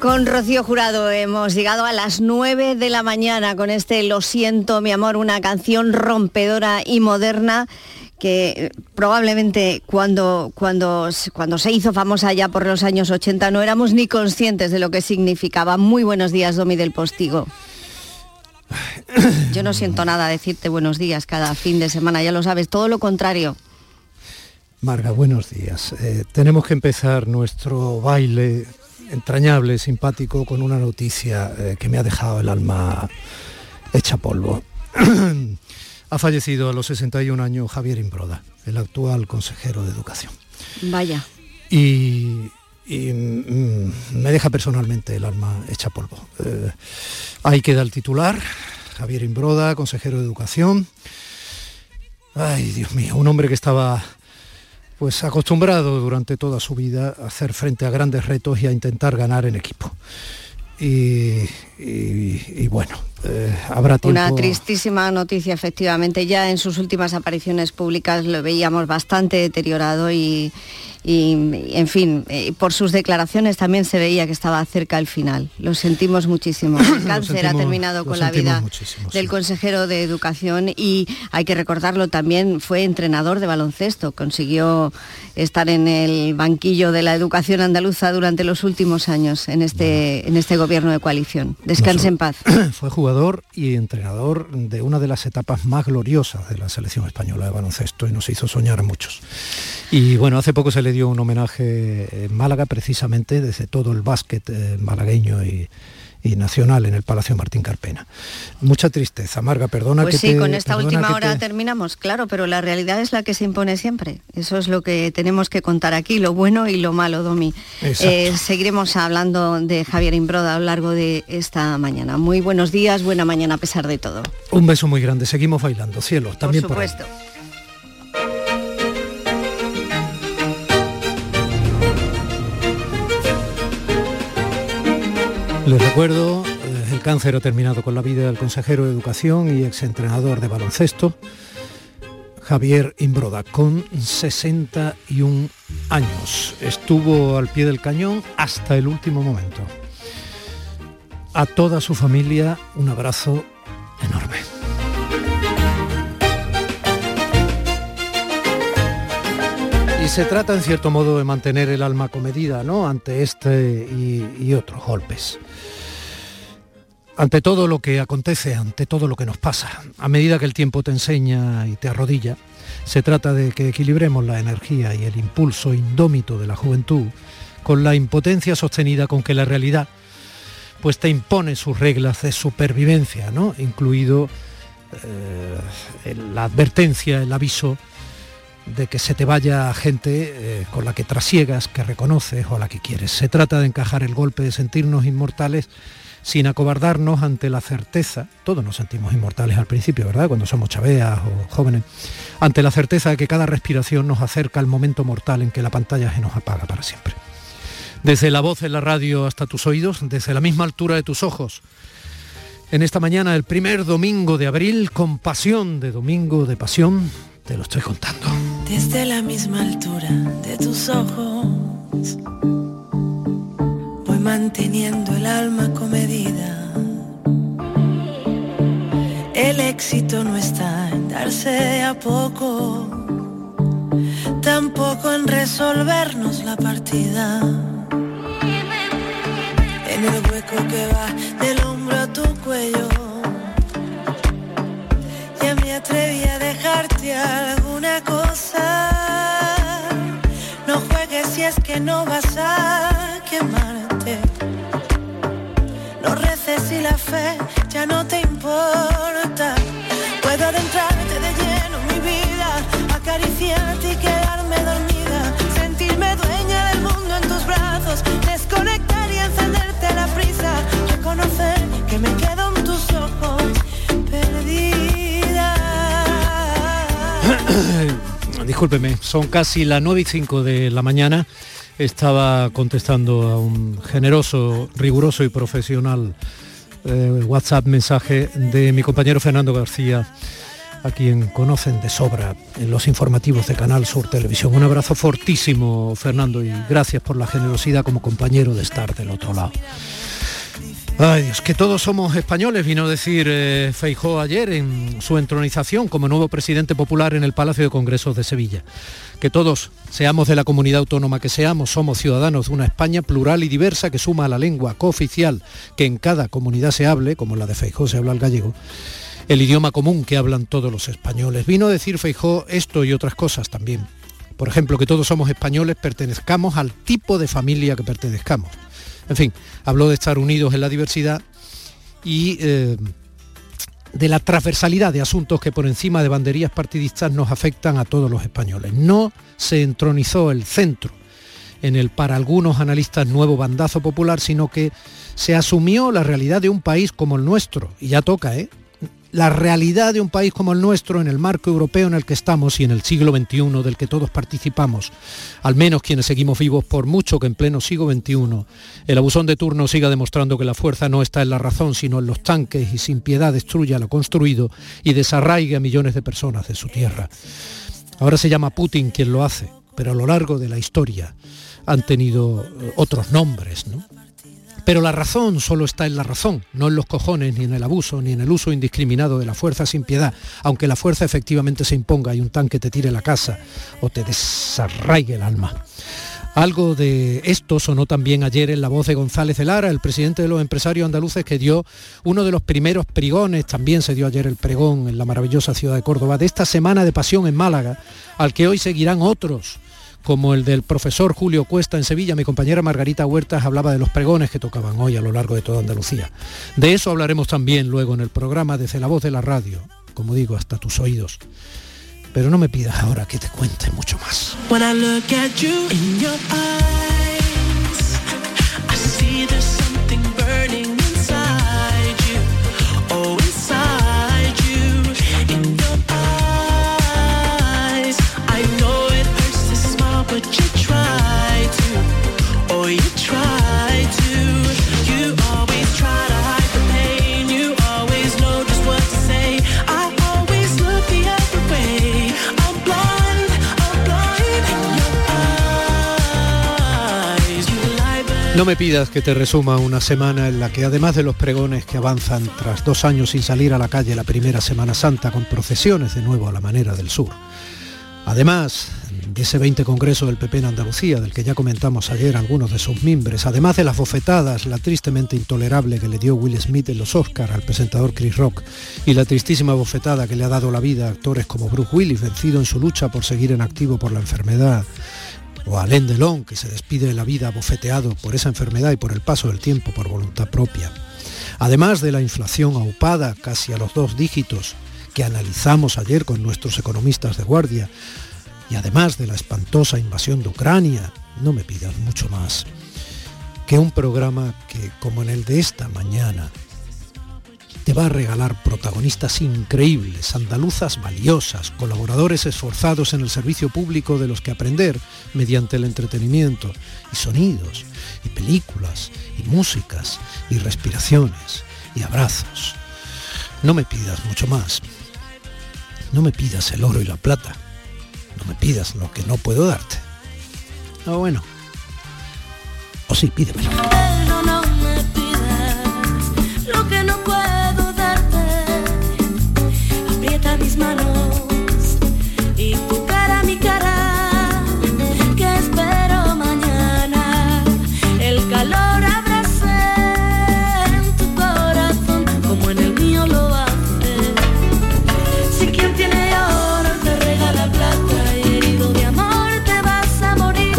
Con Rocío Jurado hemos llegado a las 9 de la mañana con este Lo siento, mi amor, una canción rompedora y moderna que eh, probablemente cuando, cuando, cuando se hizo famosa ya por los años 80 no éramos ni conscientes de lo que significaba. Muy buenos días, Domi del Postigo. Yo no siento nada decirte buenos días cada fin de semana, ya lo sabes, todo lo contrario. Marga, buenos días. Eh, tenemos que empezar nuestro baile entrañable, simpático, con una noticia eh, que me ha dejado el alma hecha polvo. ha fallecido a los 61 años Javier Imbroda, el actual consejero de Educación. Vaya. Y, mm, me deja personalmente el alma hecha polvo. Eh, ahí queda el titular, Javier Imbroda, consejero de Educación. Ay, Dios mío, un hombre que estaba pues acostumbrado durante toda su vida a hacer frente a grandes retos y a intentar ganar en equipo. Bueno, eh, habrá tiempo... Una tristísima noticia, efectivamente. Ya en sus últimas apariciones públicas lo veíamos bastante deteriorado y, y, en fin, eh, por sus declaraciones también se veía que estaba cerca el final. Lo sentimos muchísimo. El cáncer ha terminado con la vida del consejero de Educación y hay que recordarlo también, fue entrenador de baloncesto, consiguió estar en el banquillo de la educación andaluza durante los últimos años en este, en este gobierno de coalición. Descanse en paz. Fue jugador y entrenador de una de las etapas más gloriosas de la selección española de baloncesto y nos hizo soñar a muchos. Y bueno, hace poco se le dio un homenaje en Málaga precisamente desde todo el básquet eh, malagueño y, nacional en el Palacio Martín Carpena. Mucha tristeza, Marga, perdona pues que sí, con esta última hora terminamos, claro, pero la realidad es la que se impone siempre. Eso es lo que tenemos que contar aquí, lo bueno y lo malo, Domi. Eh, seguiremos hablando de Javier Imbroda a lo largo de esta mañana. Muy buenos días, buena mañana a pesar de todo. Un beso muy grande, seguimos bailando, cielo, también por supuesto. Les recuerdo, eh, el cáncer ha terminado con la vida del consejero de Educación y exentrenador de baloncesto, Javier Imbroda, con 61 años. Estuvo al pie del cañón hasta el último momento. A toda su familia un abrazo enorme. Y se trata en cierto modo de mantener el alma comedida ¿no? ante este y otros golpes ante todo lo que acontece, ante todo lo que nos pasa, a medida que el tiempo te enseña y te arrodilla, se trata de que equilibremos la energía y el impulso indómito de la juventud con la impotencia sostenida con que la realidad pues te impone sus reglas de supervivencia, ¿no? incluido eh, la advertencia, el aviso de que se te vaya gente eh, con la que trasiegas, que reconoces o a la que quieres. Se trata de encajar el golpe de sentirnos inmortales sin acobardarnos ante la certeza, todos nos sentimos inmortales al principio, ¿verdad? Cuando somos chaveas o jóvenes, ante la certeza de que cada respiración nos acerca al momento mortal en que la pantalla se nos apaga para siempre. Desde la voz en la radio hasta tus oídos, desde la misma altura de tus ojos. En esta mañana, el primer domingo de abril, con pasión de domingo de pasión, te lo estoy contando. Desde la misma altura de tus ojos manteniendo el alma comedida. El éxito no está en darse a poco, tampoco en resolvernos la partida. En el hueco que va del hombro a tu cuello, me atreví a dejarte alguna cosa. No juegues si es que no vas a quemar no reces si la fe ya no te importa. Discúlpeme, son casi las 9 y 5 de la mañana estaba contestando a un generoso, riguroso y profesional eh, WhatsApp mensaje de mi compañero Fernando García a quien conocen de sobra en los informativos de Canal Sur Televisión. Un abrazo fortísimo, Fernando, y gracias por la generosidad como compañero de estar del otro lado. Ay Dios, que todos somos españoles, vino a decir eh, Feijó ayer en su entronización como nuevo presidente popular en el Palacio de Congresos de Sevilla. Que todos, seamos de la comunidad autónoma que seamos, somos ciudadanos de una España plural y diversa que suma a la lengua cooficial que en cada comunidad se hable, como la de Feijó se habla el gallego, el idioma común que hablan todos los españoles. Vino a decir Feijó esto y otras cosas también. Por ejemplo, que todos somos españoles, pertenezcamos al tipo de familia que pertenezcamos en fin, habló de estar unidos en la diversidad y eh, de la transversalidad de asuntos que por encima de banderías partidistas nos afectan a todos los españoles. No se entronizó el centro en el para algunos analistas nuevo bandazo popular, sino que se asumió la realidad de un país como el nuestro, y ya toca, ¿eh? La realidad de un país como el nuestro en el marco europeo en el que estamos y en el siglo XXI del que todos participamos, al menos quienes seguimos vivos por mucho que en pleno siglo XXI el abusón de turno siga demostrando que la fuerza no está en la razón sino en los tanques y sin piedad destruya lo construido y desarraigue a millones de personas de su tierra. Ahora se llama Putin quien lo hace, pero a lo largo de la historia han tenido otros nombres, ¿no? Pero la razón solo está en la razón, no en los cojones, ni en el abuso, ni en el uso indiscriminado de la fuerza sin piedad, aunque la fuerza efectivamente se imponga y un tanque te tire la casa o te desarraigue el alma. Algo de esto sonó también ayer en la voz de González de Lara, el presidente de los empresarios andaluces que dio uno de los primeros pregones, también se dio ayer el pregón en la maravillosa ciudad de Córdoba, de esta semana de pasión en Málaga, al que hoy seguirán otros como el del profesor Julio Cuesta en Sevilla, mi compañera Margarita Huertas hablaba de los pregones que tocaban hoy a lo largo de toda Andalucía. De eso hablaremos también luego en el programa desde la voz de la radio, como digo, hasta tus oídos. Pero no me pidas ahora que te cuente mucho más. No me pidas que te resuma una semana en la que además de los pregones que avanzan tras dos años sin salir a la calle la primera Semana Santa con procesiones de nuevo a la manera del sur. Además de ese 20 Congreso del PP en Andalucía, del que ya comentamos ayer algunos de sus miembros, además de las bofetadas, la tristemente intolerable que le dio Will Smith en los Oscars al presentador Chris Rock y la tristísima bofetada que le ha dado la vida a actores como Bruce Willis, vencido en su lucha por seguir en activo por la enfermedad, o Alain Delon, que se despide de la vida bofeteado por esa enfermedad y por el paso del tiempo por voluntad propia. Además de la inflación aupada casi a los dos dígitos que analizamos ayer con nuestros economistas de guardia, y además de la espantosa invasión de Ucrania, no me pidas mucho más que un programa que, como en el de esta mañana, te va a regalar protagonistas increíbles, andaluzas valiosas, colaboradores esforzados en el servicio público de los que aprender mediante el entretenimiento, y sonidos, y películas, y músicas, y respiraciones, y abrazos. No me pidas mucho más. No me pidas el oro y la plata. No me pidas lo que no puedo darte. Ah, bueno. O sí, pídemelo.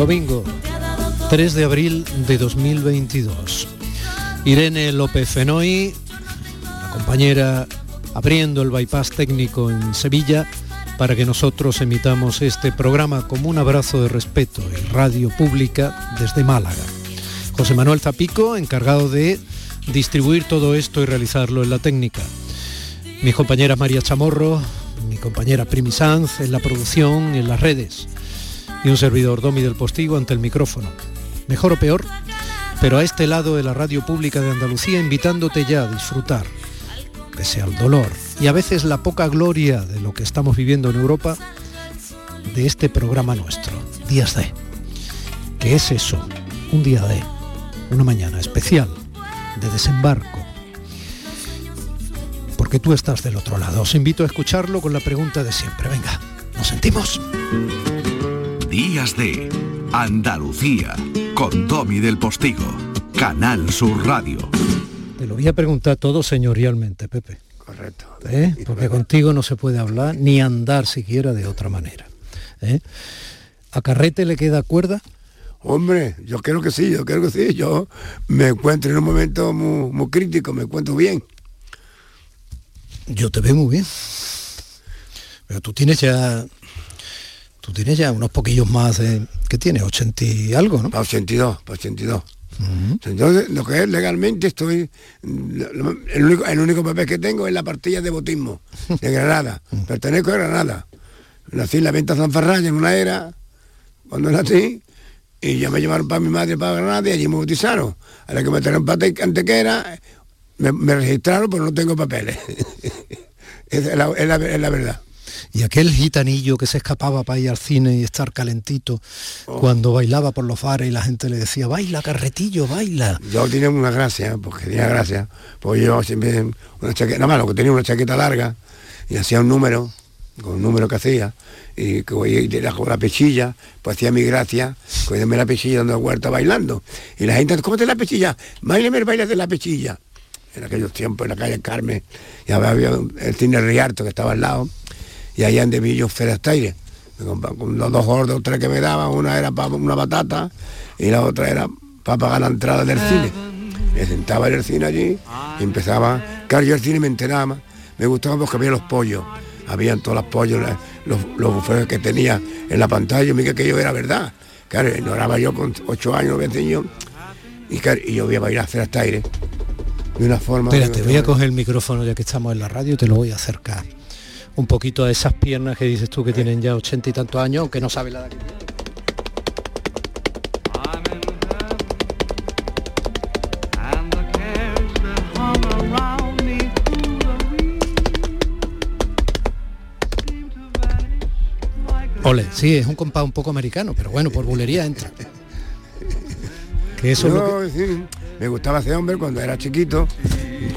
Domingo, 3 de abril de 2022. Irene López Fenoy, la compañera abriendo el bypass técnico en Sevilla para que nosotros emitamos este programa como un abrazo de respeto en radio pública desde Málaga. José Manuel Zapico, encargado de distribuir todo esto y realizarlo en la técnica. Mi compañera María Chamorro, mi compañera Primi Sanz en la producción en las redes y un servidor Domi del Postigo ante el micrófono. Mejor o peor, pero a este lado de la radio pública de Andalucía invitándote ya a disfrutar pese al dolor y a veces la poca gloria de lo que estamos viviendo en Europa, de este programa nuestro, Días de. ¿Qué es eso? Un día de, una mañana especial, de desembarco. Porque tú estás del otro lado. Os invito a escucharlo con la pregunta de siempre. Venga, ¿nos sentimos? Días de Andalucía, con Tommy del Postigo, Canal Sur Radio. Te lo voy a preguntar todo señorialmente, Pepe. Correcto. ¿Eh? Porque contigo no se puede hablar ni andar siquiera de otra manera. ¿eh? ¿A Carrete le queda cuerda? Hombre, yo creo que sí, yo creo que sí. Yo me encuentro en un momento muy, muy crítico, me encuentro bien. Yo te veo muy bien. Pero tú tienes ya. Tú tienes ya unos poquillos más de. ¿Qué tienes? 80 y algo, ¿no? Para 82, para 82. Entonces, lo que es legalmente estoy. El único, el único papel que tengo es la partida de botismo de Granada. Pertenezco a Granada. Nací en la venta San Ferraya en una era, cuando nací, y ya me llevaron para mi madre para Granada y allí me bautizaron. A la que me trajeron para Antequera, me, me registraron, pero no tengo papeles. es, la, es, la, es la verdad. Y aquel gitanillo que se escapaba para ir al cine y estar calentito Oh. cuando bailaba por los bares y la gente le decía, baila, carretillo, baila. Yo tenía una gracia, porque tenía gracia, porque yo siempre una chaqueta, nada más lo que tenía una chaqueta larga y hacía un número, con un número que hacía, y que con la pechilla, pues hacía mi gracia, cogiéndome la pechilla dando vuelta bailando. Y la gente, ¿cómo te la pechilla? Baileme el baile de la pechilla. En aquellos tiempos, en la calle Carmen, y había el cine Riarto que estaba al lado, y allá en Devillo Ferastaire. Con los dos gordos, tres que me daban, una era para una batata y la otra era para pagar la entrada del cine. Me sentaba en el cine allí y empezaba, claro, yo el cine me enteraba, me gustaba porque había los pollos, habían todos los pollos, los, los bufetes que tenía en la pantalla, yo me que aquello era verdad. Claro, ignoraba yo con ocho años, nueve años, y, claro, y yo voy a bailar hacer hasta aire. De una forma... Espérate, voy a coger el micrófono ya que estamos en la radio y te lo voy a acercar un poquito a esas piernas que dices tú que tienen ya ochenta y tantos años, aunque no sabe la edad que. Ole, sí, es un compás un poco americano, pero bueno, por bulería entra. Que eso Yo, me gustaba ese hombre cuando era chiquito,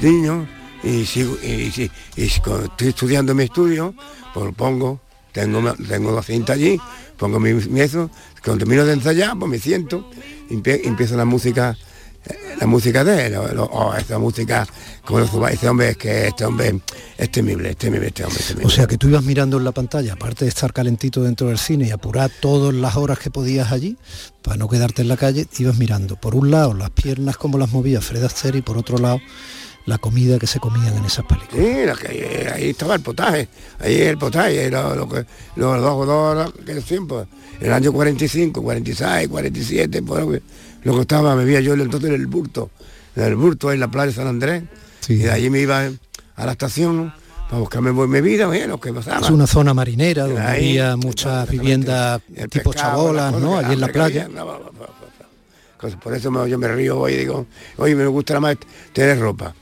niño, y sigo y, y, y cuando estoy estudiando mi estudio, pues lo pongo, tengo, tengo dos cintas allí, pongo mi, mi eso, cuando termino de ensayar, pues me siento, y empie- y empieza la música, eh, la música de él, o, esta música, como lo este hombre es que este hombre es temible, es temible este hombre, es temible. O sea que tú ibas mirando en la pantalla, aparte de estar calentito dentro del cine y apurar todas las horas que podías allí, para no quedarte en la calle, ibas mirando por un lado las piernas como las movía Fred Astaire y por otro lado la comida que se comían en esas películas. Sí, la que- ahí estaba el potaje, ahí el potaje, lo, lo que, los dos, dos aquellos tiempos, el año 45, 46, 47, por lo que, lo que estaba, me veía yo entonces en el Burto, en el Burto, ahí en la playa de San Andrés, Sí. y de allí me iba a la estación para buscarme mi vida, oye, lo que pasaba. Es una zona marinera donde Ahí, había muchas viviendas tipo pescado, chabolas, las ¿no? Allí en la playa. había, no, Por eso yo me río hoy y digo, oye, me gusta más tener ropa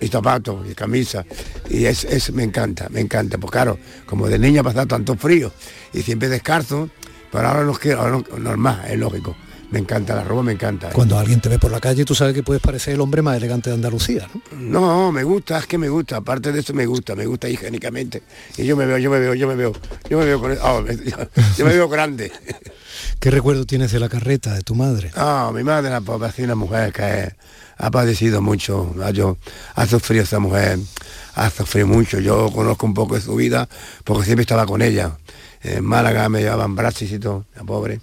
y zapatos y camisa y es, es- me encanta, me encanta, pues claro, como de niña ha pasado tanto frío y siempre descalzo, pero ahora no quiero, ahora no- normal, es lógico, me encanta la ropa, me encanta. Cuando alguien te ve por la calle, tú sabes que puedes parecer el hombre más elegante de Andalucía, ¿no? No, me gusta, es que me gusta, aparte de eso me gusta, me gusta higiénicamente. Y yo me veo, yo me veo, yo me veo, yo me veo con oh, me- yo, yo me veo grande. ¿Qué recuerdo tienes de la carreta de tu madre? Ah, mi madre la pobre, es una mujer que ha padecido mucho, ha, yo, ha sufrido esa mujer, ha sufrido mucho. Yo conozco un poco de su vida porque siempre estaba con ella. En Málaga me llevaban brazos y todo, la pobre.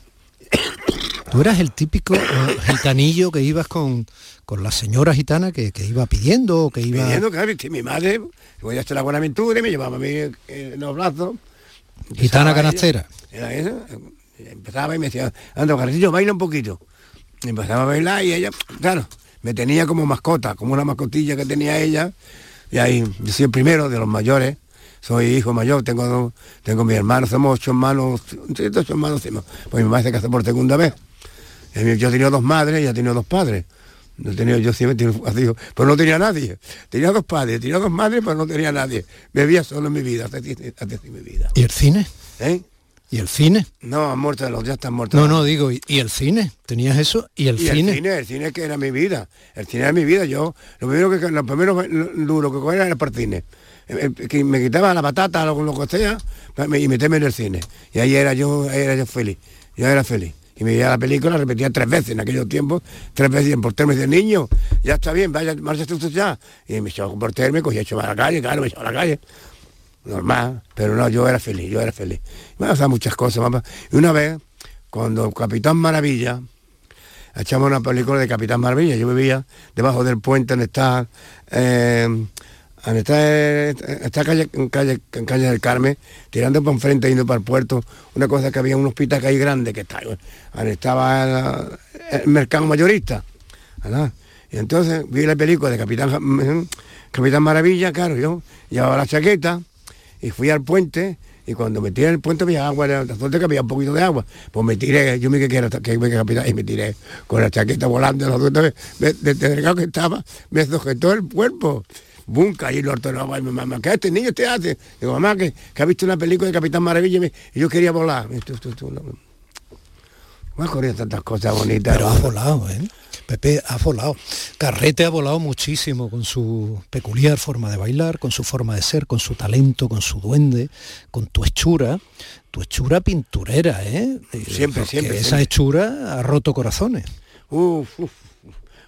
Tú eras el típico eh, gitanillo que ibas con, con la señora gitana que, que iba pidiendo, que iba... Pidiendo, claro, y mi madre, voy a hacer la Buenaventura y me llevaba a mí eh, en los brazos. Gitana canastera. ella, Era esa, empezaba y me decía, anda, carrillo, baila un poquito. Y empezaba a bailar y ella, claro, me tenía como mascota, como una mascotilla que tenía ella. Y ahí, yo soy el primero de los mayores, soy hijo mayor, tengo tengo mi hermano, somos ocho hermanos, ocho hermanos, pues mi mamá se casó por segunda vez. Eh, Yo tenido dos madres y ha tenido dos padres. No tenía, yo siempre tenía pero no tenía nadie. Tenía dos padres, tenía dos madres, pero no tenía nadie. Bebía solo en mi vida, hasta, hasta mi vida. ¿Y el cine? ¿Eh? ¿Y el cine? No, han muerto los ya están muertos. No, no, digo, ¿y, y el cine? ¿Tenías eso? ¿Y el Y cine? el cine, el cine que era mi vida. El cine era mi vida. Yo, lo primero que lo primero duro que cogía era el cine. Eh, eh, Que me quitaba la patata, lo, lo que sea, y meterme en el cine. Y ahí era yo, ahí era yo feliz. Yo era feliz. Y me veía la película, repetía tres veces en aquellos tiempos, tres veces en portero me decía, niño, ya está bien, vaya, márchate usted ya. Y me echaba con portero, me cogía echaba a la calle, claro, me echaba a la calle. Normal, pero no, yo era feliz, yo era feliz. Me pasaban muchas cosas. Y una vez, cuando Capitán Maravilla, echamos una película de Capitán Maravilla. Yo vivía debajo del puente eh, donde está, eh, esta calle, en calle, en calle del Carmen, tirando para enfrente, yendo para el puerto. Una cosa que había un hospital que hay grande que está, estaba el, el mercado mayorista. Y entonces vi la película de Capitán, Ja- Capitán Maravilla, claro, yo llevaba la chaqueta y fui al puente y cuando me tiré en el puente había agua, la la suerte que había un poquito de agua, pues me tiré, yo me que era que que capitán y me tiré con la chaqueta volando, la suerte me- de, que estaba, me sujetó el cuerpo. Bum, caí el orto de agua y mi mamá, ¿qué este niño te hace? Digo, mamá, que, que ha visto una película de Capitán Maravilla y, me- yo quería volar. Me han ocurrido tantas cosas bonitas. Pero ha volado, ¿eh? Pepe ha volado. Carrete ha volado muchísimo con su peculiar forma de bailar, con su forma de ser, con su talento, con su duende, con tu hechura, tu hechura pinturera, ¿eh? Siempre, porque siempre, Esa siempre. hechura ha roto corazones. Uf, uf.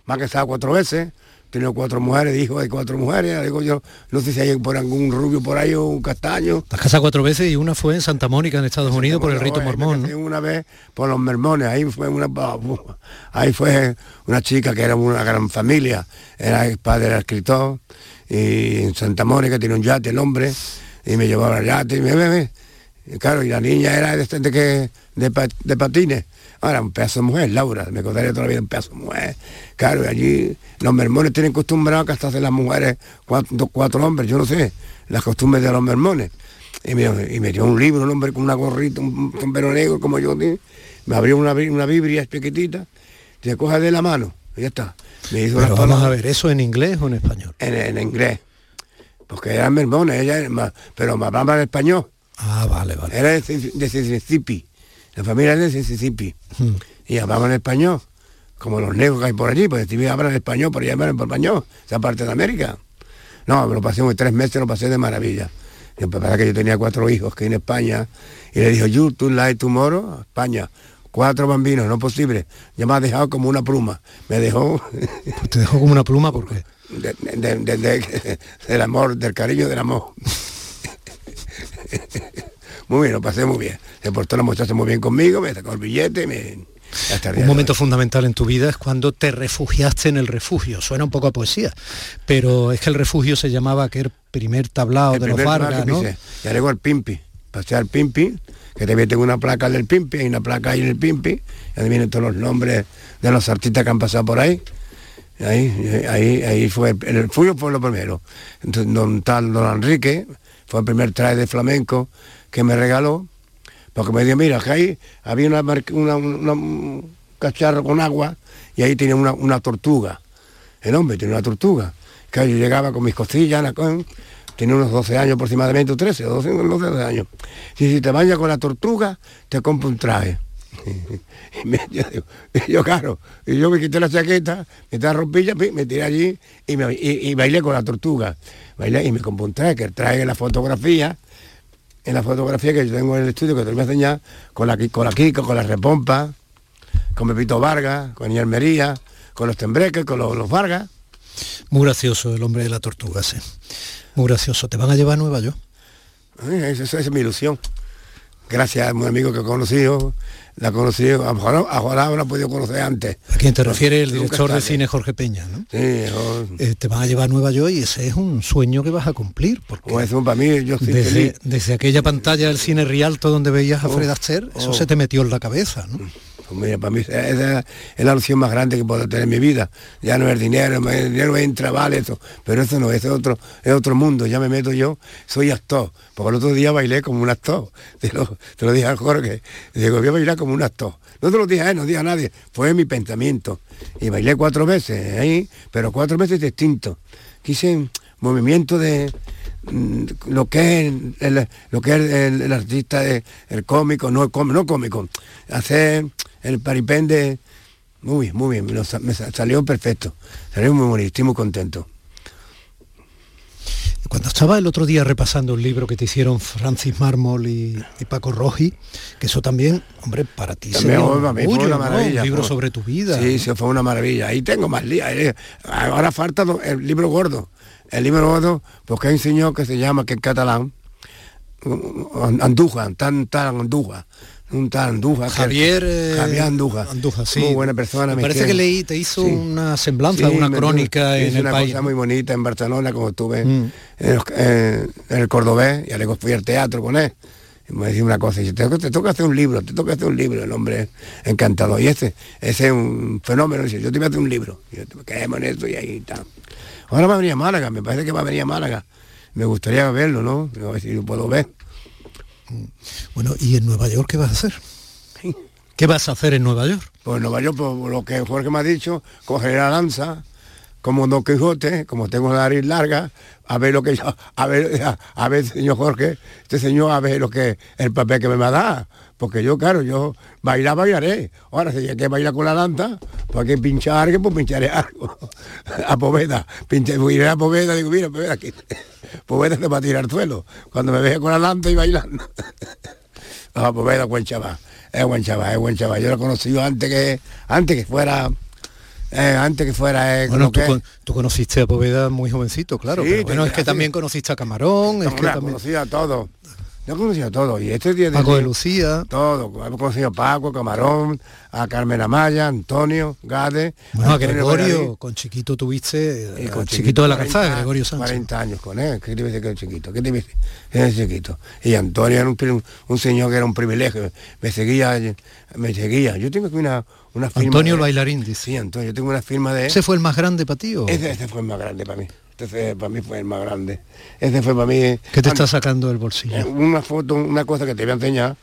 Me ha casado cuatro veces, tenido cuatro mujeres, hijo de cuatro mujeres, digo yo, no sé si hay por algún rubio por ahí o un castaño. Te has casado cuatro veces y una fue en Santa Mónica, en Estados Unidos, por el rito mormón. me Una vez por los mormones, ahí fue una ahí fue una chica que era una gran familia, era el padre era escritor, y en Santa Mónica tiene un yate el hombre, y me llevaba al yate y me bebé. Y claro, y la niña era de, este- de que de, pa- de patines. Ahora, un pedazo de mujer, Laura, me contaría toda la vida un pedazo de mujer. Claro, y allí los mormones tienen acostumbrado a casarse las mujeres cuatro, cuatro hombres, yo no sé, las costumbres de los mormones. Y me, y me dio un libro, un hombre con una gorrita, un sombrero negro como yo, tío. me abrió una, una biblia chiquitita, te coge de la mano, y ya está. Me hizo Pero vamos a ver, ¿eso en inglés o en español? en, en inglés, porque eran mormones, ella, pero hablaba en español. Ah, vale, vale. Era de, Mississippi. La familia es de Mississippi. Mm. Y hablaban español. Como los negros que hay por allí, pues si hablan español, por allá hablan español, esa parte de América. No, me lo pasé en tres meses, lo pasé de maravilla. Y para que yo tenía cuatro hijos que en España, y le dijo, you to like tomorrow, España. Cuatro bambinos, no posible. Ya me ha dejado como una pluma. Me dejó te dejo como una pluma porque de- de- de- del amor, del cariño del amor. Muy bien, lo pasé muy bien. Se portó la muchacha muy bien conmigo, me sacó el billete y me... hasta un momento hoy. fundamental en tu vida es cuando te refugiaste en el refugio. Suena un poco a poesía, pero es que el refugio se llamaba aquel primer tablao El de los primer Vargas, ¿no? Ya llegó al Pimpi. Pasé al Pimpi, que también tengo una placa del Pimpi, hay una placa ahí en el Pimpi, y ahí vienen todos los nombres de los artistas que han pasado por ahí. Ahí, ahí, ahí fue, el refugio fue lo primero. Entonces, don tal don Enrique fue el primer traje de flamenco que me regaló, porque me dijo, mira, que ahí había una, una- un cacharro con agua y ahí tenía una, tortuga. El hombre tenía una tortuga. Que yo llegaba con mis costillas, tenía unos 12 años aproximadamente, o 13, 12, 12 años. Y si te bañas con la tortuga, te compro un traje. Y yo, claro, y yo me quité la chaqueta, me la rompilla, pi, me tiré allí y, me- y- y bailé con la tortuga. Bailé y me compré un traje, que traje la fotografía, en la fotografía que yo tengo en el estudio, que te voy a enseñar, con la, con la Kiko, con la Repompa, con Pepito Vargas, con Ialmería, con los Tembreques, con los, los Vargas. Muy gracioso el hombre de la tortuga, sí. Muy gracioso. ¿Te van a llevar a Nueva York? Esa, esa es mi ilusión. Gracias a un amigo que he conocido, la he conocido, a lo mejor, a lo mejor no la he podido conocer antes. ¿A quién te refiere el director de cine Jorge Peña? ¿no? Sí, yo- Eh, te van a llevar a Nueva York y ese es un sueño que vas a cumplir. Porque como eso para mí, yo desde, feliz. desde aquella pantalla del cine Rialto donde veías a Oh, Fred Astaire, eso oh. se te metió en la cabeza, ¿no? Mira, para mí es la opción más grande que puedo tener en mi vida. Ya no es dinero, el dinero entra, vale, eso. Pero eso no, es otro, es otro mundo. Ya me meto yo, soy actor. Porque el otro día bailé como un actor. Te lo, te lo dije al Jorge. Digo, voy a bailar como un actor. No te lo dije a él, no dije a nadie. Fue mi pensamiento. Y bailé cuatro veces ahí, pero cuatro veces distintos. Quise movimiento de, mm, lo que es el, lo que es el, artista el cómico no no cómico hacer el paripende muy bien, muy bien, me salió perfecto, salió muy bonito, estoy muy contento. Cuando estaba el otro día repasando el libro que te hicieron Francis Mármol y, Paco Roji, que eso también, hombre, para ti también, fue una maravilla. Un libro sobre tu vida. Sí, sí, fue una maravilla. Ahí tengo más días. Eh. Ahora falta el libro gordo. El libro gordo, porque hay un señor que se llama, que es catalán, Andújar, tan, tan Andújar un tal Andújar. Javier, eh, Javier Andújar. sí. Muy buena persona. Me, parece que leí, te hizo una semblanza, una crónica en el una país. cosa muy bonita en Barcelona, como estuve mm. en, el Cordobés, y luego fui al teatro con él. Y me decía una cosa, y te, te toca hacer un libro, te toca hacer un libro, el hombre encantador. Y ese, ese es un fenómeno, dice, yo te voy a hacer un libro. Y yo, quedemos en eso y ahí está. Ahora va a venir a Málaga, me parece que va a venir a Málaga. Me gustaría verlo, ¿no? A ver si lo puedo ver. Bueno, ¿y en Nueva York qué vas a hacer? ¿Qué vas a hacer en Nueva York? Pues en Nueva York, por lo que Jorge me ha dicho, coger la lanza, como Don Quijote, como tengo la nariz larga, a ver lo que yo, a ver, a, ver, señor Jorge, este señor a ver lo que el papel que me va a dar. Porque yo, claro, yo bailar, bailaré. Ahora, si hay que bailar con la lanza, pues hay que pinchar algo, pues pincharé algo. a Poveda. Pinche, iré a Poveda, digo, mira, Poveda, aquí. Poveda se va a tirar al suelo. Cuando me vea con la lanza y bailando. a Poveda, buen chaval. Es buen chaval, es buen chaval. Yo lo he conocido antes que, antes que fuera eh, antes que fuera eh, bueno, tú, conociste a Poveda muy jovencito, claro. Sí, bueno, es que también conociste a Camarón, es que también... conocía a todos. Yo he conocido a todos. Y este día Paco de Lucía. Todo. Hemos conocido a Paco, Camarón, a Carmen Amaya, Antonio, Gade. Bueno, a Gregorio, con Chiquito tuviste, y con Chiquito, de la Calzada, Gregorio Sánchez. 40 años con él. ¿Qué te dice que es Chiquito? ¿Qué te dice? Es Chiquito. Y Antonio era un, un, señor que era un privilegio. Me seguía, me seguía. Yo tengo aquí una, una firma. Antonio el bailarín, dice. Sí, Antonio. Yo tengo una firma de. ¿Ese fue el más grande para ti? Ese, ese fue el más grande para mí. Este para mí fue el más grande. Este fue para mí... ¿Qué te está sacando del bolsillo? Eh, una foto, una cosa que te voy a enseñar.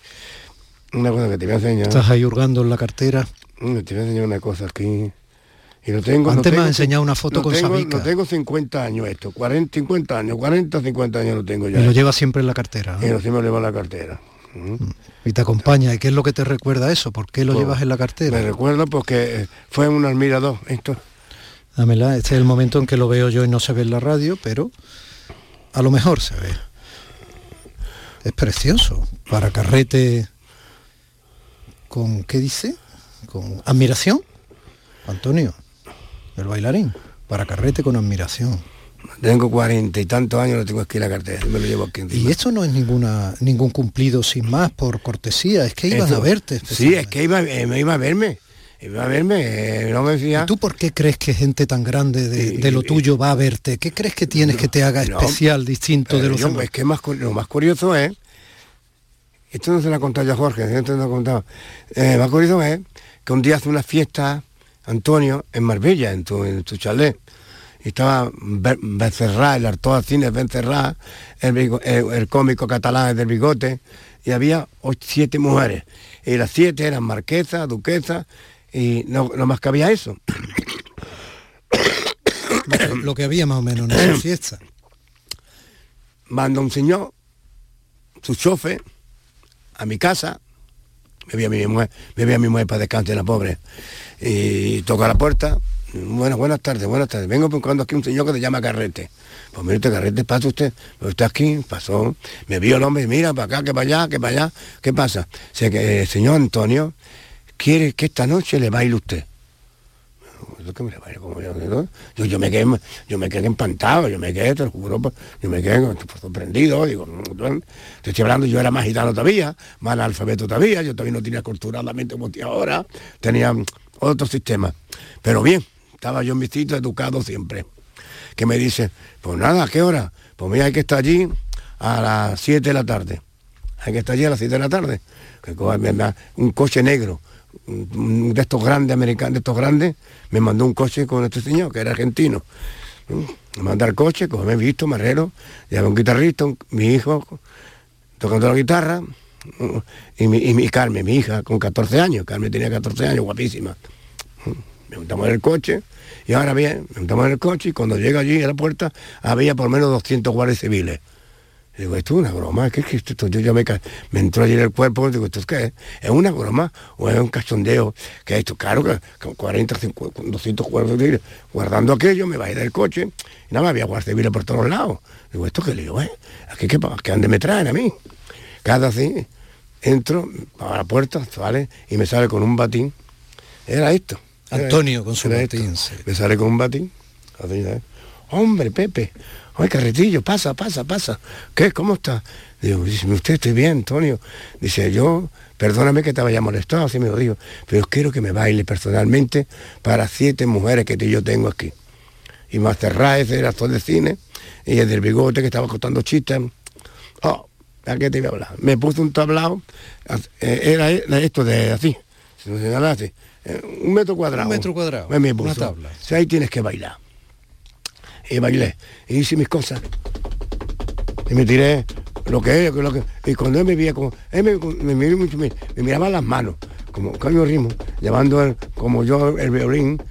Una cosa que te voy a enseñar. Estás ahí hurgando en la cartera. Mm, te voy a enseñar una cosa aquí. Y lo tengo, Antes me has enseñado una foto con tengo, Sabica. No tengo 50 años esto, 40, 50 años, 40, 50 años lo tengo ya. Y lo lleva siempre en la cartera. Y lo siempre lo llevo en la cartera. Mm. Y te acompaña. ¿Y qué es lo que te recuerda eso? ¿Por qué lo pues, llevas en la cartera? Me recuerdo porque fue un admirador. Esto, Dámela, este es el momento en que lo veo yo y no se ve en la radio, pero a lo mejor se ve. Es precioso. Para carrete con, ¿qué dice? Con admiración. Antonio, el bailarín. Para carrete con admiración. Tengo cuarenta y tantos años, lo tengo aquí la cartera, me lo llevo aquí Y esto no es ninguna ningún cumplido sin más por cortesía, es que iban a verte. Sí, es que iba, eh, me iba a verme va a verme, eh, no me decía... ¿Y tú por qué crees que gente tan grande de, lo tuyo va a verte? ¿Qué crees que tienes que te haga especial, distinto de los demás? Es que más, lo más curioso es, esto no se lo ha contado ya Jorge, esto no lo ha contado, eh, más curioso es que un día hace una fiesta, Antonio, en Marbella, en tu, en tu chalet, y estaba Bencerrá, el Artoa Cine Bencerrá, el, el, el, cómico catalán del bigote, y había siete mujeres. Y las siete eran marquesa, duquesa y no, más que había eso. Lo que había más o menos en esa fiesta. Manda un señor, su chofe, a mi casa, me vi a mi mujer, me vi a mi mujer para descansar la pobre, y toca la puerta, bueno, buenas tardes, buenas tardes, vengo buscando aquí un señor que se llama Carrete. Pues mire Carrete, pasa usted, pues usted aquí, pasó, me vio el hombre, mira, para acá, que para allá, que para allá, ¿qué pasa? que el señor Antonio quiere que esta noche le baile usted. Yo, me quedé, yo me quedé empantado, yo me quedé, te lo juro, pues, yo me quedé sorprendido, digo, te estoy hablando, yo era más gitano todavía, más analfabeto todavía, yo todavía no tenía cultura la mente como estoy ahora, tenía otro sistema. Pero bien, estaba yo en mi sitio educado siempre. Que me dice, pues nada, ¿a qué hora? Pues mira, hay que estar allí a las 7 de la tarde. Hay que estar allí a las 7 de la tarde. Que coja un coche negro mm, de estos grandes americanos, de estos grandes, me mandó un coche con este señor, que era argentino. Mm, Me mandó el coche, como me he visto, marrero, lleva un guitarrista, mi hijo tocando la guitarra, mm, y mi, y mi Carmen, mi hija, con 14 años. Carmen tenía 14 años, guapísima. Me montamos en el coche y ahora bien, me montamos en el coche y cuando llega allí a la puerta había por menos 200 guardias civiles. Y digo, esto es una broma, ¿qué es esto? Yo ya me, me entró allí en el cuerpo, digo, ¿esto es qué es? ¿Es una broma o es un cachondeo? que esto? Claro que con 40, 50, 200 guardias civiles guardando aquello, me bajé del coche y nada más había guardias civiles por todos lados. Digo, ¿esto qué lío, eh? ¿Aquí qué, pa- qué ande me traen a mí? Cada así, entro a la puerta, sale y me sale con un batín. Era esto. Era Antonio esto, con su batín, sí. Me sale con un batín. Hombre, Pepe. Ay, carretillo, pasa, pasa, pasa. ¿Qué? ¿Cómo está? Digo, dice, usted estoy bien, Antonio. Dice, yo, perdóname que te haya molestado, así me lo digo, pero quiero que me baile personalmente para siete mujeres que yo tengo aquí. Y Master Raez era actor de cine, y el del bigote que estaba contando chistes. Oh, ¿a qué te iba a hablar? Me puso un tablao, eh, era era esto de así, se me señala así, eh, un metro cuadrado. Un metro cuadrado, Me, me una puso. tabla. O sea, ahí tienes que bailar. Y bailé, y hice mis cosas. Y me tiré lo que es, lo que, y cuando él me veía como, él me, me, me, me miraba las manos, como coño ritmo, llevando como yo el violín,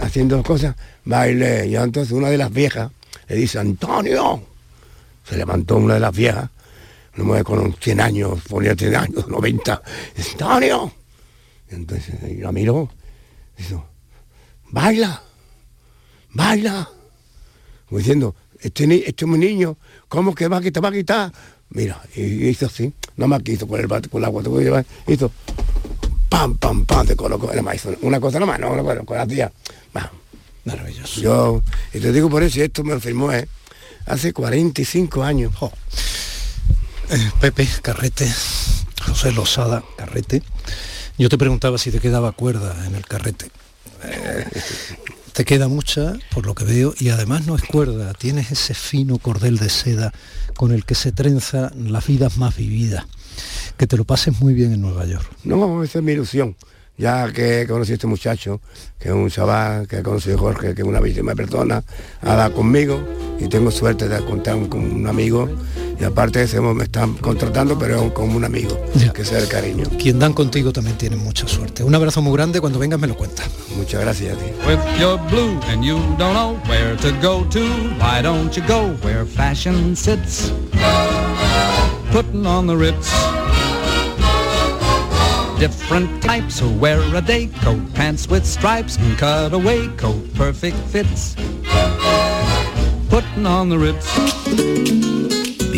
haciendo cosas, bailé. Y entonces una de las viejas le dice, Antonio, se levantó una de las viejas, una mujer con 100 años, ponía 100 años, 90, dice, Antonio. Y entonces y la miró, dice, baila, baila. Como diciendo, este, este es mi niño, ¿cómo que va que te va a quitar? Mira, y hizo así, no más quiso con el bate, con el agua, te voy a llevar, hizo pam, pam, pam, te colocó, era más, hizo una cosa nomás, no, no, bueno, con la tía, va. Maravilloso. Yo, y te digo por eso, y esto me lo firmó eh, hace 45 años. Jo. Eh, Pepe Carrete, José Losada Carrete. Yo te preguntaba si te quedaba cuerda en el carrete. Eh, te queda mucha, por lo que veo, y además no es cuerda, tienes ese fino cordel de seda con el que se trenza las vidas más vividas. Que te lo pases muy bien en Nueva York. No, esa es mi ilusión. Ya que conocí a este muchacho, que es un chaval, que ha conocido a Jorge, que es una bellísima persona, ha dado conmigo y tengo suerte de contar con un amigo. Y aparte de eso, me están contratando, pero es como un amigo, Ya. que sea el cariño. Quien dan contigo también tiene mucha suerte. Un abrazo muy grande, cuando vengas me lo cuentas. Muchas gracias a ti. If you're blue and you don't know where to go to, why don't you go where fashion sits? Putting on the Ritz. Different types who wear a day coat, pants with stripes and cutaway coat, perfect fits. Putting on the Ritz.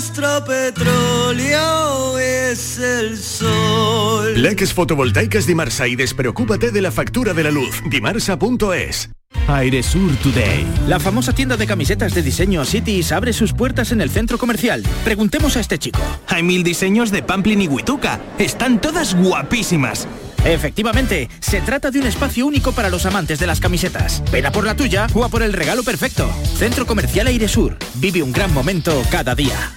nuestro petróleo es el sol. Leques fotovoltaicas Dimarsa y despreocúpate de la factura de la luz. Dimarsa.es. Aire Sur Today. La famosa tienda de camisetas de diseño Cities abre sus puertas en el centro comercial. Preguntemos a este chico. Hay mil diseños de Pamplin y Huituca. Están todas guapísimas. Efectivamente, se trata de un espacio único para los amantes de las camisetas. Ven a por la tuya o a por el regalo perfecto. Centro Comercial Aire Sur. Vive un gran momento cada día.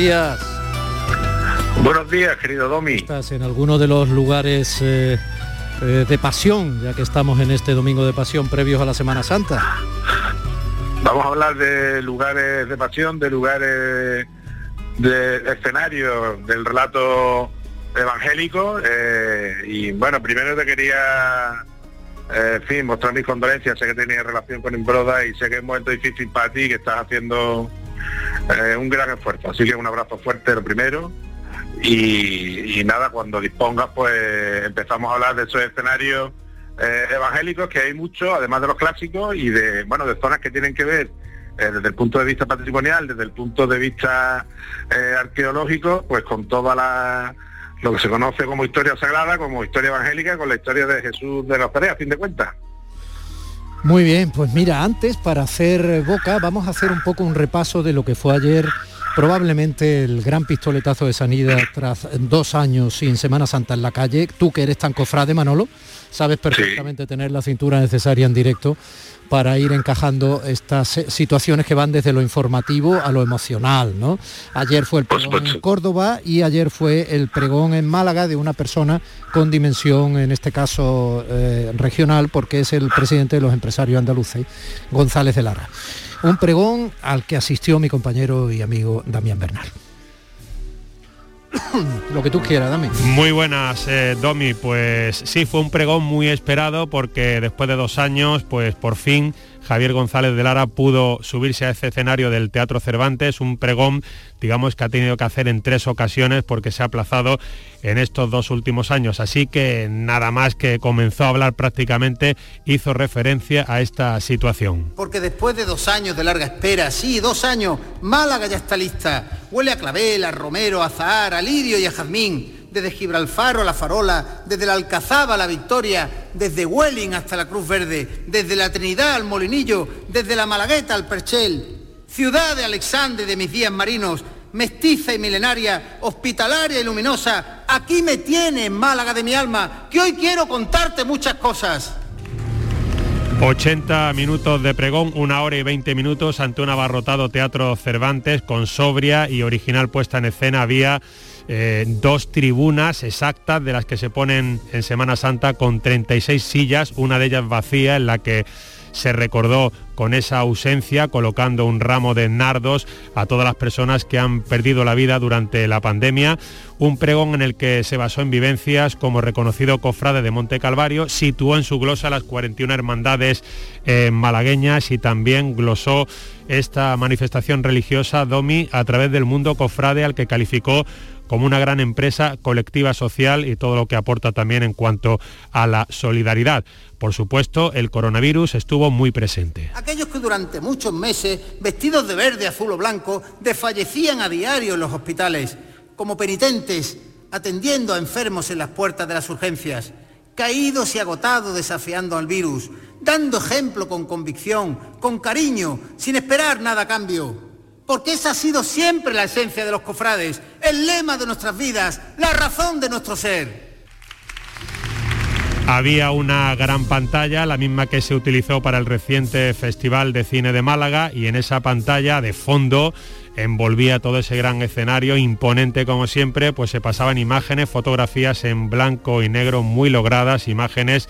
Días. Buenos días, querido Domi. Estás en alguno de los lugares eh, eh, de pasión, ya que estamos en este domingo de pasión previos a la Semana Santa. Vamos a hablar de lugares de pasión, de lugares de escenario, del relato evangélico. Eh, y bueno, primero te quería en fin, mostrar mis condolencias, sé que tenía relación con Imbroda y sé que es un momento difícil para ti, que estás haciendo eh, un gran esfuerzo. Así que un abrazo fuerte lo primero. Y, nada, cuando dispongas, pues empezamos a hablar de esos escenarios eh, evangélicos, que hay muchos, además de los clásicos, y de, bueno, de zonas que tienen que ver eh, desde el punto de vista patrimonial, desde el punto de vista arqueológico, pues con toda la lo que se conoce como historia sagrada, como historia evangélica, con la historia de Jesús de Pérez, a fin de cuentas. Muy bien, pues mira, antes para hacer boca vamos a hacer un poco un repaso de lo que fue ayer probablemente el gran pistoletazo de sanidad tras dos años sin Semana Santa en la calle. Tú que eres tan cofrade, Manolo, sabes perfectamente tener la cintura necesaria en directo para ir encajando estas situaciones que van desde lo informativo a lo emocional. ¿no? Ayer fue el pregón en Córdoba y ayer fue el pregón en Málaga de una persona con dimensión, en este caso eh, regional, porque es el presidente de los empresarios andaluces, González de Lara. Un pregón al que asistió mi compañero y amigo Damián Bernal. Lo que tú quieras, Dami. Muy buenas, eh, Domi. Pues sí, fue un pregón muy esperado porque después de dos años, pues por fin Javier González de Lara pudo subirse a ese escenario del Teatro Cervantes, un pregón, digamos, que ha tenido que hacer en tres ocasiones porque se ha aplazado en estos dos últimos años. Así que nada más que comenzó a hablar prácticamente, hizo referencia a esta situación. Porque después de dos años de larga espera, sí, dos años, Málaga ya está lista. Huele a clavel, a romero, a a lirio y a jazmín desde Gibraltar a la Farola, desde la Alcazaba a la Victoria, desde Welling hasta la Cruz Verde, desde la Trinidad al Molinillo, desde la Malagueta al Perchel. Ciudad de Alexandre de mis días marinos, mestiza y milenaria, hospitalaria y luminosa, aquí me tiene, Málaga de mi alma, que hoy quiero contarte muchas cosas. 80 minutos de pregón, una hora y 20 minutos ante un abarrotado Teatro Cervantes con sobria y original puesta en escena. Había eh, dos tribunas exactas de las que se ponen en Semana Santa con 36 sillas, una de ellas vacía en la que se recordó con esa ausencia, colocando un ramo de nardos a todas las personas que han perdido la vida durante la pandemia. Un pregón en el que se basó en vivencias como reconocido cofrade de Monte Calvario, situó en su glosa las 41 hermandades eh, malagueñas y también glosó esta manifestación religiosa Domi a través del mundo cofrade al que calificó como una gran empresa colectiva social y todo lo que aporta también en cuanto a la solidaridad. Por supuesto, el coronavirus estuvo muy presente. Aquellos que durante muchos meses, vestidos de verde, azul o blanco, desfallecían a diario en los hospitales, como penitentes, atendiendo a enfermos en las puertas de las urgencias, caídos y agotados desafiando al virus, dando ejemplo con convicción, con cariño, sin esperar nada a cambio porque esa ha sido siempre la esencia de los cofrades, el lema de nuestras vidas, la razón de nuestro ser. Había una gran pantalla, la misma que se utilizó para el reciente Festival de Cine de Málaga, y en esa pantalla de fondo envolvía todo ese gran escenario, imponente como siempre, pues se pasaban imágenes, fotografías en blanco y negro muy logradas, imágenes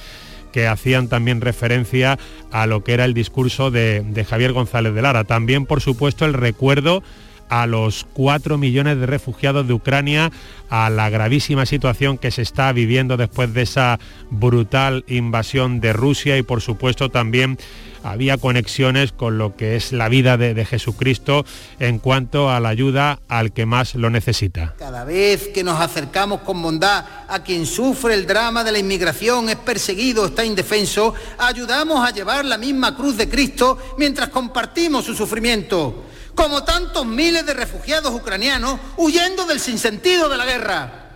que hacían también referencia a lo que era el discurso de, de Javier González de Lara. También, por supuesto, el recuerdo a los cuatro millones de refugiados de Ucrania, a la gravísima situación que se está viviendo después de esa brutal invasión de Rusia y por supuesto también había conexiones con lo que es la vida de, de, Jesucristo en cuanto a la ayuda al que más lo necesita. Cada vez que nos acercamos con bondad a quien sufre el drama de la inmigración, es perseguido, está indefenso, ayudamos a llevar la misma cruz de Cristo mientras compartimos su sufrimiento como tantos miles de refugiados ucranianos huyendo del sinsentido de la guerra.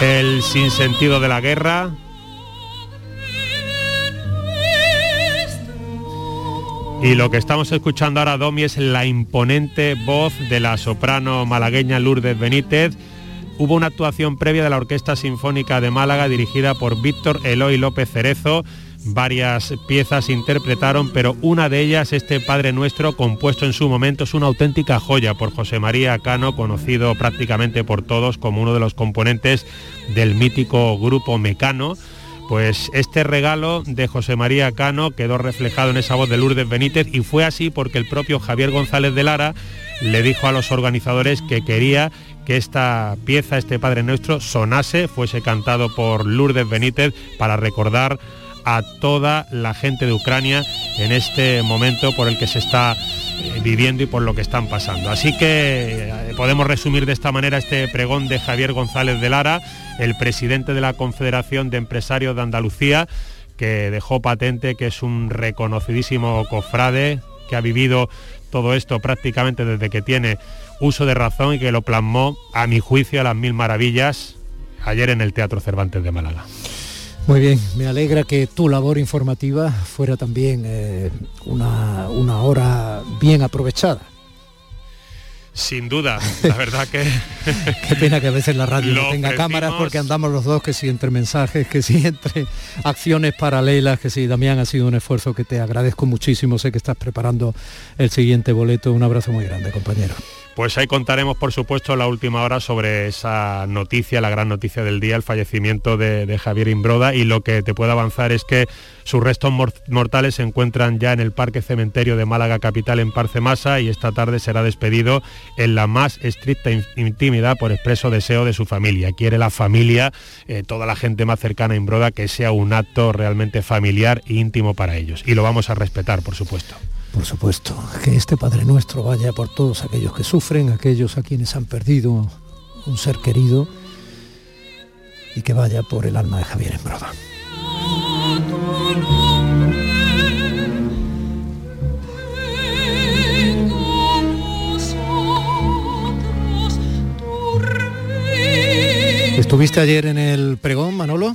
El sinsentido de la guerra. Y lo que estamos escuchando ahora, Domi, es la imponente voz de la soprano malagueña Lourdes Benítez. Hubo una actuación previa de la Orquesta Sinfónica de Málaga dirigida por Víctor Eloy López Cerezo varias piezas interpretaron, pero una de ellas, este Padre Nuestro, compuesto en su momento, es una auténtica joya por José María Cano, conocido prácticamente por todos como uno de los componentes del mítico grupo Mecano. Pues este regalo de José María Cano quedó reflejado en esa voz de Lourdes Benítez y fue así porque el propio Javier González de Lara le dijo a los organizadores que quería que esta pieza, este Padre Nuestro, sonase, fuese cantado por Lourdes Benítez para recordar a toda la gente de Ucrania en este momento por el que se está eh, viviendo y por lo que están pasando. Así que eh, podemos resumir de esta manera este pregón de Javier González de Lara, el presidente de la Confederación de Empresarios de Andalucía, que dejó patente que es un reconocidísimo cofrade, que ha vivido todo esto prácticamente desde que tiene uso de razón y que lo plasmó, a mi juicio, a las mil maravillas ayer en el Teatro Cervantes de Málaga. Muy bien, me alegra que tu labor informativa fuera también eh, una, una hora bien aprovechada. Sin duda, la verdad que... Qué pena que a veces la radio no tenga cámaras porque andamos los dos, que sí entre mensajes, que sí entre acciones paralelas, que sí, Damián, ha sido un esfuerzo que te agradezco muchísimo, sé que estás preparando el siguiente boleto, un abrazo muy grande, compañero. Pues ahí contaremos, por supuesto, la última hora sobre esa noticia, la gran noticia del día, el fallecimiento de, Javier Imbroda y lo que te puedo avanzar es que sus restos mortales se encuentran ya en el Parque Cementerio de Málaga Capital en Parcemasa y esta tarde será despedido en la más estricta intimidad por expreso deseo de su familia. Quiere la familia, eh, toda la gente más cercana a Imbroda, que sea un acto realmente familiar e íntimo para ellos. Y lo vamos a respetar, por supuesto por supuesto, que este Padre Nuestro vaya por todos aquellos que sufren, aquellos a quienes han perdido un ser querido y que vaya por el alma de Javier Embroda. ¿Estuviste ayer en el pregón, Manolo?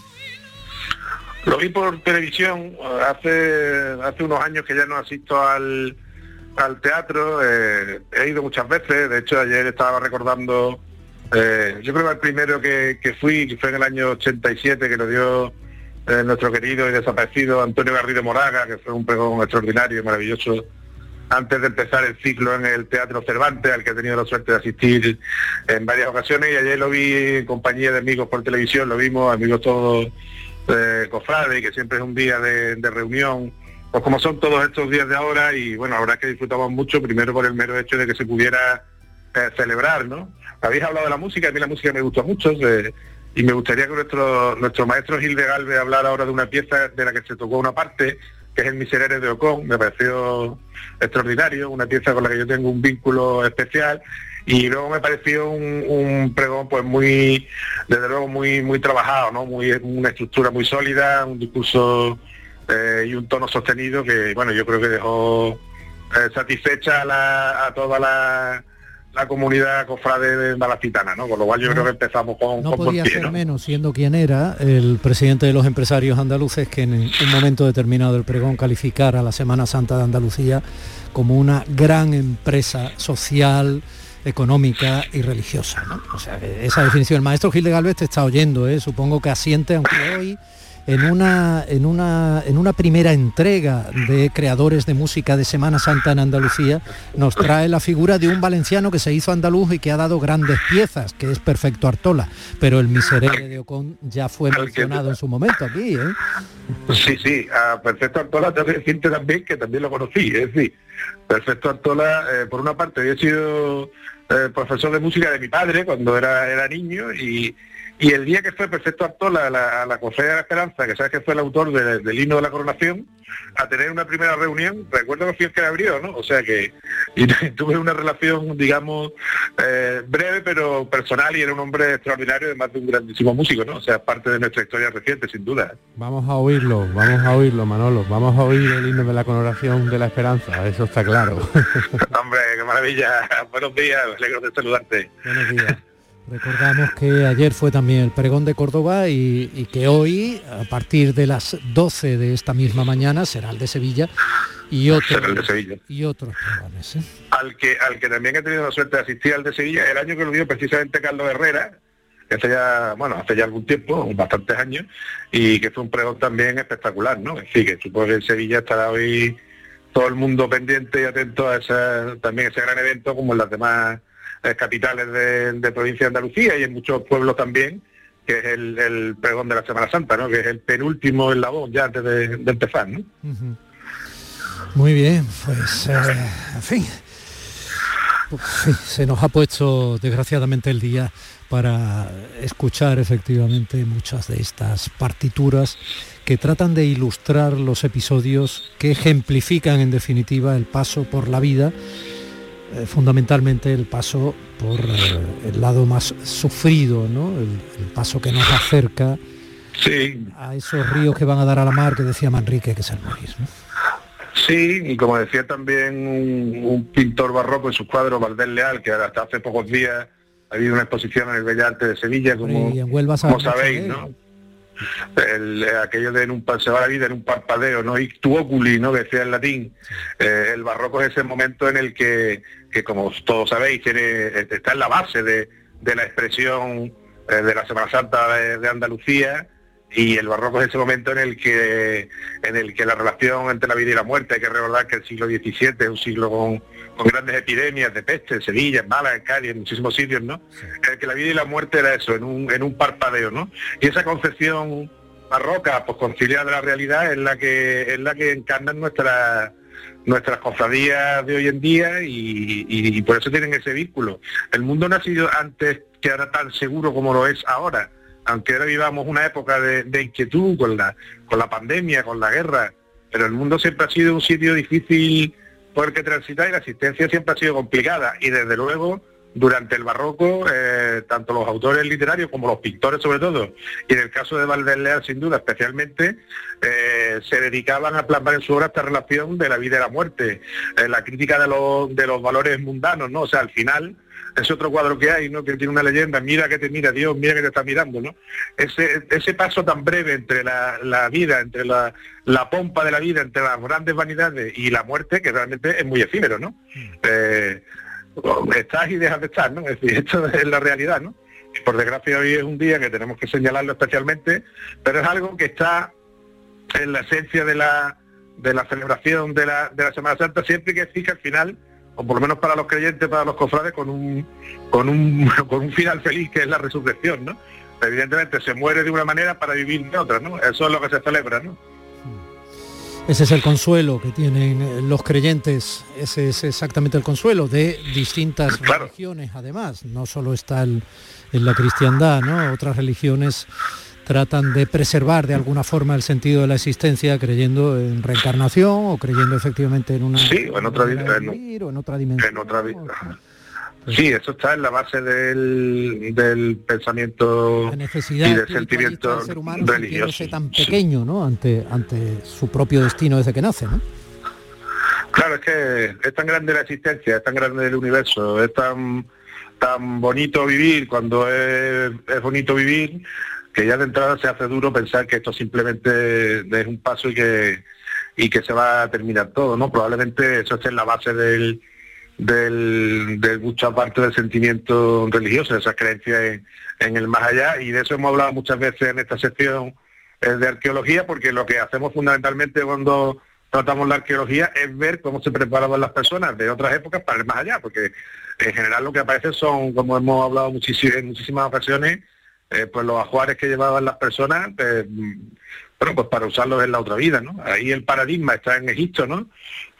Lo vi por televisión hace hace unos años que ya no asisto al, al teatro, eh, he ido muchas veces, de hecho ayer estaba recordando, eh, yo creo que el primero que, que, fui, que fue en el año 87, que lo dio eh, nuestro querido y desaparecido Antonio Garrido Moraga, que fue un pregón extraordinario, maravilloso, antes de empezar el ciclo en el Teatro Cervantes, al que he tenido la suerte de asistir en varias ocasiones, y ayer lo vi en compañía de amigos por televisión, lo vimos, amigos todos eh, cofrade, que siempre es un día de, reunión, pues como son todos estos días de ahora, y bueno, la que disfrutamos mucho, primero por el mero hecho de que se pudiera eh, celebrar, ¿no? Habéis hablado de la música, a mí la música me gusta mucho, y me gustaría que nuestro, nuestro maestro Gil de Galvez hablara ahora de una pieza de la que se tocó una parte, que es el Miserere de Ocon, me pareció extraordinario, una pieza con la que yo tengo un vínculo especial, y luego me pareció un, un, pregón pues muy desde luego muy muy trabajado no muy una estructura muy sólida un discurso eh, y un tono sostenido que bueno yo creo que dejó eh, satisfecha a, la, a toda la la comunidad cofrade de Malacitana, ¿no? Con lo cual yo creo que empezamos con, No con podía pie, ser ¿no? menos, siendo quien era el presidente de los empresarios andaluces, que en un momento determinado del pregón calificara la Semana Santa de Andalucía como una gran empresa social, económica y religiosa. ¿no? O sea, esa definición, el maestro Gil de Galvez te está oyendo, ¿eh? supongo que asiente, aunque hoy en una, en, una, en una primera entrega de creadores de música de Semana Santa en Andalucía, nos trae la figura de un valenciano que se hizo andaluz y que ha dado grandes piezas, que es Perfecto Artola, pero el miserere de Ocon ya fue mencionado en su momento aquí. ¿eh? Sí, sí, a Perfecto Artola te decirte también que también lo conocí, es decir, Perfecto Artola, eh, por una parte, había sido eh, profesor de música de mi padre cuando era, era niño y, y el día que fue Perfecto Artola a la, la de la Esperanza, que sabes que fue el autor de- del himno de la coronación, a tener una primera reunión, recuerdo que fui el que la abrió, ¿no? O sea que y tuve una relación, digamos, eh, breve pero personal y era un hombre extraordinario, además de un grandísimo músico, ¿no? O sea, parte de nuestra historia reciente, sin duda. Vamos a oírlo, vamos a oírlo, Manolo. Vamos a oír el himno de la coronación de la esperanza, eso está claro. Hombre, qué maravilla. Buenos días, me alegro de saludarte. Buenos días. Recordamos que ayer fue también el pregón de Córdoba y, y que hoy, a partir de las 12 de esta misma mañana, será el de Sevilla y, otro- Será el de Sevilla. y otros pregones. ¿eh? Al que, al que también he tenido la suerte de asistir al de Sevilla, el año que lo dio precisamente Carlos Herrera, que hace ya, bueno, hace ya algún tiempo, bastantes años, y que fue un pregón también espectacular, ¿no? Es decir, que supongo que en Sevilla estará hoy todo el mundo pendiente y atento a ese, también ese gran evento, como en las demás eh, capitales de, provincia de Andalucía y en muchos pueblos también, que es el, el de la Semana Santa, ¿no? Que es el penúltimo eslabón ya antes de, de empezar, ¿no? Muy bien, pues eh, en fin. Se nos ha puesto desgraciadamente el día para escuchar efectivamente muchas de estas partituras que tratan de ilustrar los episodios que ejemplifican en definitiva el paso por la vida, eh, fundamentalmente el paso por eh, el lado más sufrido, ¿no? el, el paso que nos acerca Sí, a esos ríos que van a dar a la mar que decía Manrique, que es el morir. ¿no? Sí, y como decía también un, un pintor barroco en sus cuadros, Valdés Leal, que hasta hace pocos días ha habido una exposición en el Bellas Artes de Sevilla, como, Y en Huelva como sabéis, ¿no? El, eh, aquello de en un, se va la vida en un parpadeo, ¿no? Ictu oculi, ¿no? Que decía en latín. Eh, el barroco es ese momento en el que, que como todos sabéis, tiene, está en la base de, de la expresión eh, de la Semana Santa de, de Andalucía y el barroco es ese momento en el que en el que la relación entre la vida y la muerte hay que recordar que el siglo XVII es un siglo con, con grandes epidemias de peste en Sevilla, en Málaga, en Cádiz, en muchísimos sitios, ¿no? En el que la vida y la muerte era eso, en un, en un parpadeo, ¿no? Y esa concepción barroca, pues conciliada de la realidad, es la que es la que encarnan nuestras nuestras cofradías de hoy en día y, y- y por eso tienen ese vínculo. El mundo no ha sido antes que era tan seguro como lo es ahora, aunque ahora vivamos una época de, de inquietud con la, con la pandemia, con la guerra, pero el mundo siempre ha sido un sitio difícil por el que transitar y la existencia siempre ha sido complicada y desde luego durante el barroco, eh, tanto los autores literarios como los pintores sobre todo, y en el caso de Valdés sin duda especialmente, eh, se dedicaban a plasmar en su obra esta relación de la vida y la muerte, eh, la crítica de los, de los valores mundanos, ¿no? O sea, al final, ese otro cuadro que hay, ¿no? Que tiene una leyenda, mira que te mira Dios, mira que te está mirando, ¿no? Ese, ese paso tan breve entre la, la vida, entre la, la pompa de la vida, entre las grandes vanidades y la muerte, que realmente es muy efímero, ¿no? Eh, estás y dejas de estar, ¿no? Es decir, esto es la realidad, ¿no? Y por desgracia hoy es un día que tenemos que señalarlo especialmente, pero es algo que está en la esencia de la, de la celebración de la, de la Semana Santa, siempre que fija al final, o por lo menos para los creyentes, para los cofrades, con un, con un, con un final feliz que es la resurrección, ¿no? Evidentemente se muere de una manera para vivir de otra, ¿no? Eso es lo que se celebra, ¿no? Ese es el consuelo que tienen eh, los creyentes, ese es exactamente el consuelo de distintas religiones además, no solo está el- en la cristiandad, ¿no? Otras religiones tratan de preservar de alguna forma el sentido de la existencia creyendo en reencarnación o creyendo efectivamente en una Sí, o en otra en- vivir o en otra dimensión. En otra vida. Sí, eso está en la base del, del pensamiento necesidad y del sentimiento del ser humano religioso. tan pequeño, ¿no? Ante ante su propio destino desde que nace, ¿no? Claro, es que es tan grande la existencia, es tan grande el universo, es tan tan bonito vivir cuando es, es bonito vivir que ya de entrada se hace duro pensar que esto simplemente es un paso y que y que se va a terminar todo, ¿no? Probablemente eso esté en la base del, del, de mucha parte del sentimiento religioso, de esas creencias en, el más allá, y de eso hemos hablado muchas veces en esta sección eh, de arqueología, porque lo que hacemos fundamentalmente cuando tratamos la arqueología es ver cómo se preparaban las personas de otras épocas para el más allá, porque en general lo que aparece son, como hemos hablado en muchísimas ocasiones, eh, pues los ajuares que llevaban las personas, eh, bueno, pues para usarlos en la otra vida, ¿no? Ahí el paradigma está en Egipto, ¿no?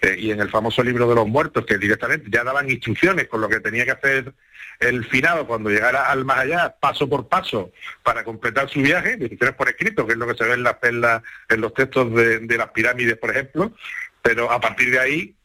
Eh, y en el famoso libro de los muertos, que directamente ya daban instrucciones con lo que tenía que hacer el finado cuando llegara al más allá, paso por paso, para completar su viaje, instrucciones por escrito, que es lo que se ve en, las, en, los textos de, las pirámides, por ejemplo, pero a partir de ahí,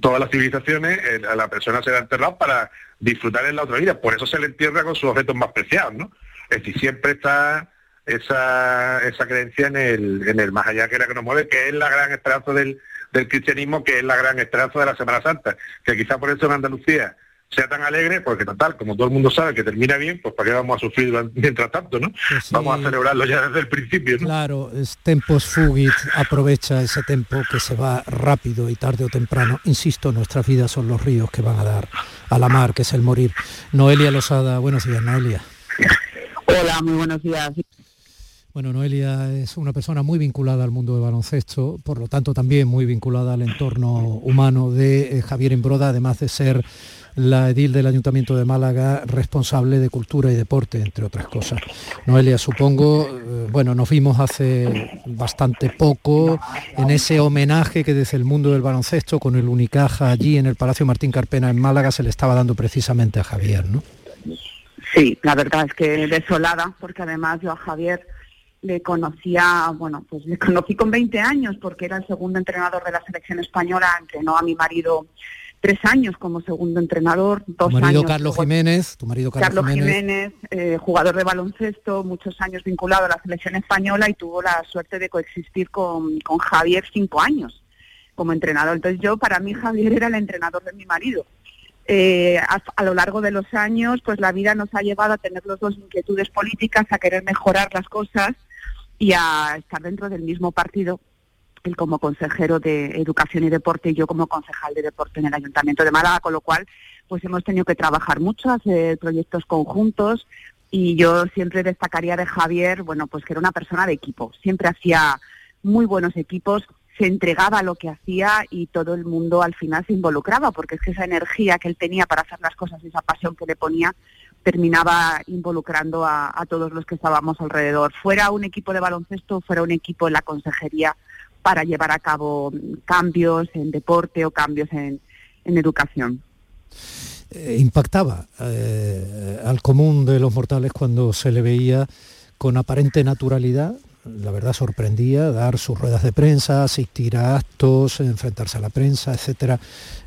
todas las civilizaciones, a la persona se le ha enterrado para disfrutar en la otra vida, por eso se le entierra con sus objetos más preciados, ¿no? Es decir, siempre está esa, esa creencia en el, en el más allá que era que nos mueve, que es la gran esperanza del, del cristianismo, que es la gran esperanza de la Semana Santa, que quizá por eso en Andalucía sea tan alegre, porque total, como todo el mundo sabe que termina bien, pues para qué vamos a sufrir mientras tanto, ¿no? Pues vamos a celebrarlo ya desde el principio, ¿no? Claro, es tempos fugit, aprovecha ese tempo que se va rápido y tarde o temprano. Insisto, nuestras vidas son los ríos que van a dar a la mar, que es el morir. Noelia Losada, buenos días, Noelia. Hola, muy buenos días. Bueno, Noelia es una persona muy vinculada al mundo del baloncesto, por lo tanto también muy vinculada al entorno humano de eh, Javier Embroda, además de ser la edil del Ayuntamiento de Málaga, responsable de cultura y deporte, entre otras cosas. Noelia, supongo, eh, bueno, nos vimos hace bastante poco en ese homenaje que desde el mundo del baloncesto, con el Unicaja allí en el Palacio Martín Carpena en Málaga, se le estaba dando precisamente a Javier, ¿no? Sí, la verdad es que desolada, porque además yo a Javier le conocía, bueno, pues le conocí con 20 años porque era el segundo entrenador de la selección española, entrenó a mi marido tres años como segundo entrenador, dos tu marido años. Carlos Jiménez, tu marido Carlos, Jiménez, eh, jugador de baloncesto, muchos años vinculado a la selección española y tuvo la suerte de coexistir con, con Javier cinco años como entrenador. Entonces yo, para mí, Javier era el entrenador de mi marido. Eh, a, lo largo de los años, pues la vida nos ha llevado a tener los dos inquietudes políticas, a querer mejorar las cosas y a estar dentro del mismo partido, él como consejero de Educación y Deporte y yo como concejal de Deporte en el Ayuntamiento de Málaga, con lo cual pues hemos tenido que trabajar mucho, hacer proyectos conjuntos y yo siempre destacaría de Javier, bueno, pues que era una persona de equipo, siempre hacía muy buenos equipos, se entregaba a lo que hacía y todo el mundo al final se involucraba, porque es que esa energía que él tenía para hacer las cosas, esa pasión que le ponía, terminaba involucrando a, todos los que estábamos alrededor. Fuera un equipo de baloncesto, fuera un equipo en la consejería para llevar a cabo cambios en deporte o cambios en, educación. Eh, impactaba eh, al común de los mortales cuando se le veía con aparente naturalidad la verdad sorprendía, dar sus ruedas de prensa, asistir a actos, enfrentarse a la prensa, etcétera.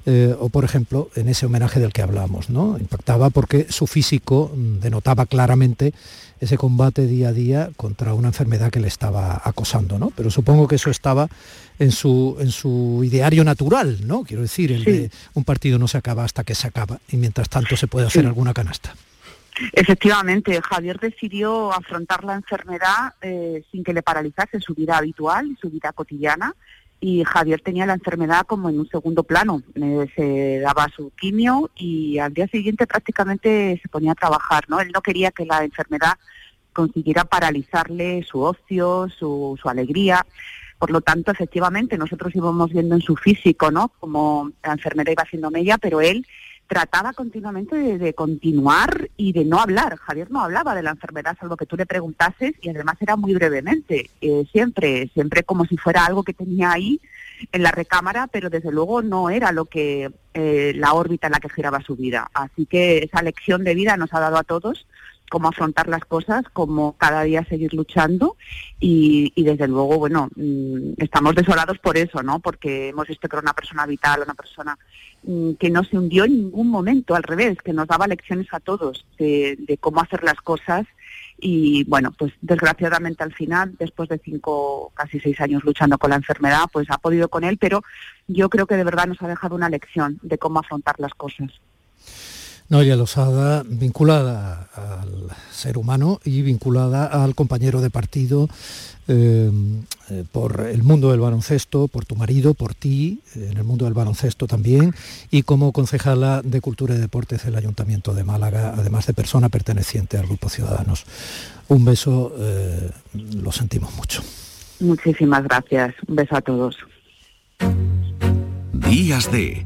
Eh, o por ejemplo, en ese homenaje del que hablamos, ¿no? Impactaba porque su físico mm, denotaba claramente ese combate día a día contra una enfermedad que le estaba acosando, ¿no? Pero supongo que eso estaba en su, en su ideario natural, ¿no? Quiero decir, el de un partido no se acaba hasta que se acaba y mientras tanto se puede hacer alguna canasta. Efectivamente, Javier decidió afrontar la enfermedad eh, sin que le paralizase su vida habitual, su vida cotidiana, y Javier tenía la enfermedad como en un segundo plano. Eh, se daba su quimio y al día siguiente prácticamente se ponía a trabajar. ¿no? Él no quería que la enfermedad consiguiera paralizarle su ocio, su, su alegría. Por lo tanto, efectivamente, nosotros íbamos viendo en su físico, ¿no? Como la enfermedad iba siendo media, pero él trataba continuamente de, continuar y de no hablar. Javier no hablaba de la enfermedad, salvo que tú le preguntases, y además era muy brevemente, eh, siempre, siempre como si fuera algo que tenía ahí en la recámara, pero desde luego no era lo que eh, la órbita en la que giraba su vida. Así que esa lección de vida nos ha dado a todos cómo afrontar las cosas, cómo cada día seguir luchando y, desde luego, bueno, mm, estamos desolados por eso, ¿no? Porque hemos visto que era una persona vital, una persona mm, que no se hundió en ningún momento, al revés, que nos daba lecciones a todos de, cómo hacer las cosas y bueno, pues desgraciadamente al final, después de cinco, casi seis años luchando con la enfermedad, pues ha podido con él, pero yo creo que de verdad nos ha dejado una lección de cómo afrontar las cosas. Noelia Losada, vinculada al ser humano y vinculada al compañero de partido eh, eh, por el mundo del baloncesto, por tu marido, por ti, en el mundo del baloncesto también, y como concejala de Cultura y Deportes del Ayuntamiento de Málaga, además de persona perteneciente al Grupo Ciudadanos. Un beso, eh, lo sentimos mucho. Muchísimas gracias. Un beso a todos. Días de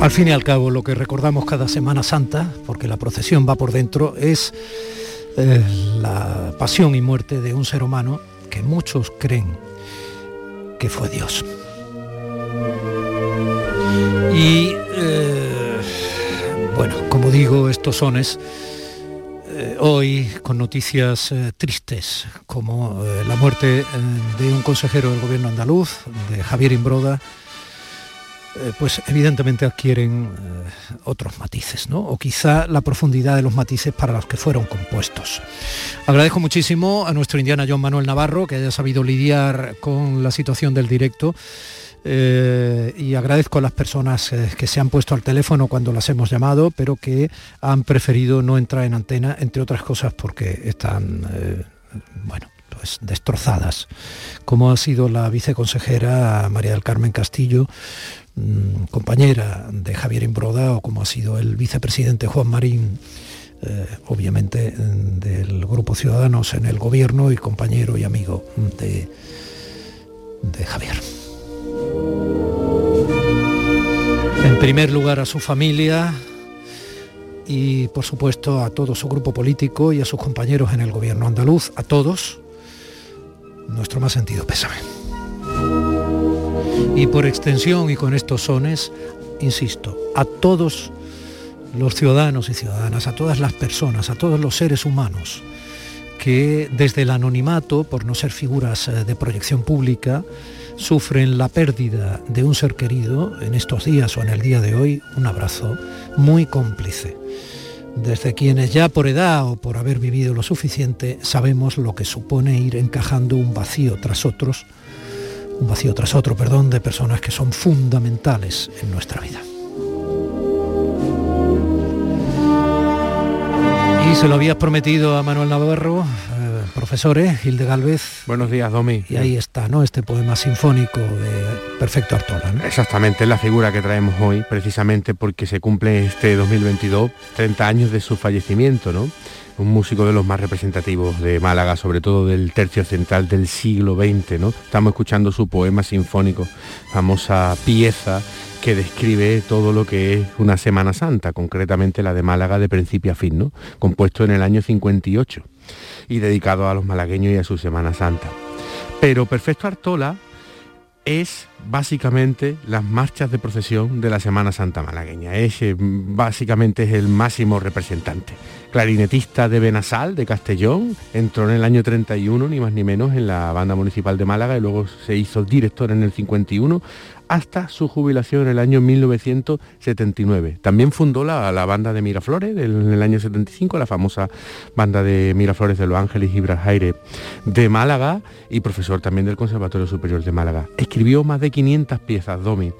Al fin y al cabo, lo que recordamos cada Semana Santa, porque la procesión va por dentro, es eh, la pasión y muerte de un ser humano que muchos creen que fue Dios. Y eh, bueno, como digo, estos sones eh, hoy con noticias tristes, como la muerte de un consejero del gobierno andaluz, de Javier Imbroda, eh, pues evidentemente adquieren eh, otros matices, ¿no? O quizá la profundidad de los matices para los que fueron compuestos. Agradezco muchísimo a nuestro indiana John Manuel Navarro que haya sabido lidiar con la situación del directo. eh, y agradezco a las personas que se han puesto al teléfono cuando las hemos llamado, pero que han preferido no entrar en antena, entre otras cosas porque están, bueno, pues destrozadas, como ha sido la viceconsejera María del Carmen Castillo, mm, compañera de Javier Imbroda, o como ha sido el vicepresidente Juan Marín, eh, obviamente mm, del Grupo Ciudadanos en el gobierno y compañero y amigo de, de Javier. En primer lugar a su familia y por supuesto a todo su grupo político y a sus compañeros en el gobierno andaluz, a todos, nuestro más sentido pésame. Y por extensión y con estos sones, insisto, a todos los ciudadanos y ciudadanas, a todas las personas, a todos los seres humanos que desde el anonimato, por no ser figuras eh, de proyección pública, sufren la pérdida de un ser querido en estos días o en el día de hoy, un abrazo muy cómplice. Desde quienes ya por edad o por haber vivido lo suficiente sabemos lo que supone ir encajando un vacío tras otros, un vacío tras otro, perdón, de personas que son fundamentales en nuestra vida. Y se lo habías prometido a Manuel Navarro, eh, profesores, Hilde Galvez. Buenos días, Domi. Y ahí está, ¿no? Este poema sinfónico de Perfecto Artola, ¿no? Exactamente, es la figura que traemos hoy, precisamente porque se cumple este 2022 30 años de su fallecimiento, ¿no? Un músico de los más representativos de Málaga, sobre todo del tercio central del siglo XX, ¿no? Estamos escuchando su poema sinfónico, famosa pieza que describe todo lo que es una Semana Santa, concretamente la de Málaga de principio a fin, ¿no? Compuesto en el año 58 y dedicado a los malagueños y a su Semana Santa. Pero Perfecto Artola es básicamente las marchas de procesión de la Semana Santa malagueña. Es, eh, básicamente es el máximo representante. Clarinetista de Benasal, de Castellón, entró en el año 31, ni más ni menos, en la banda municipal de Málaga y luego se hizo director en el 51. Hasta su jubilación en el año 1979. También fundó la, banda de Miraflores en el año 75, la famosa banda de Miraflores de Los Ángeles y Brajaire de Málaga y profesor también del Conservatorio Superior de Málaga. Escribió más de 500 piezas, Domi.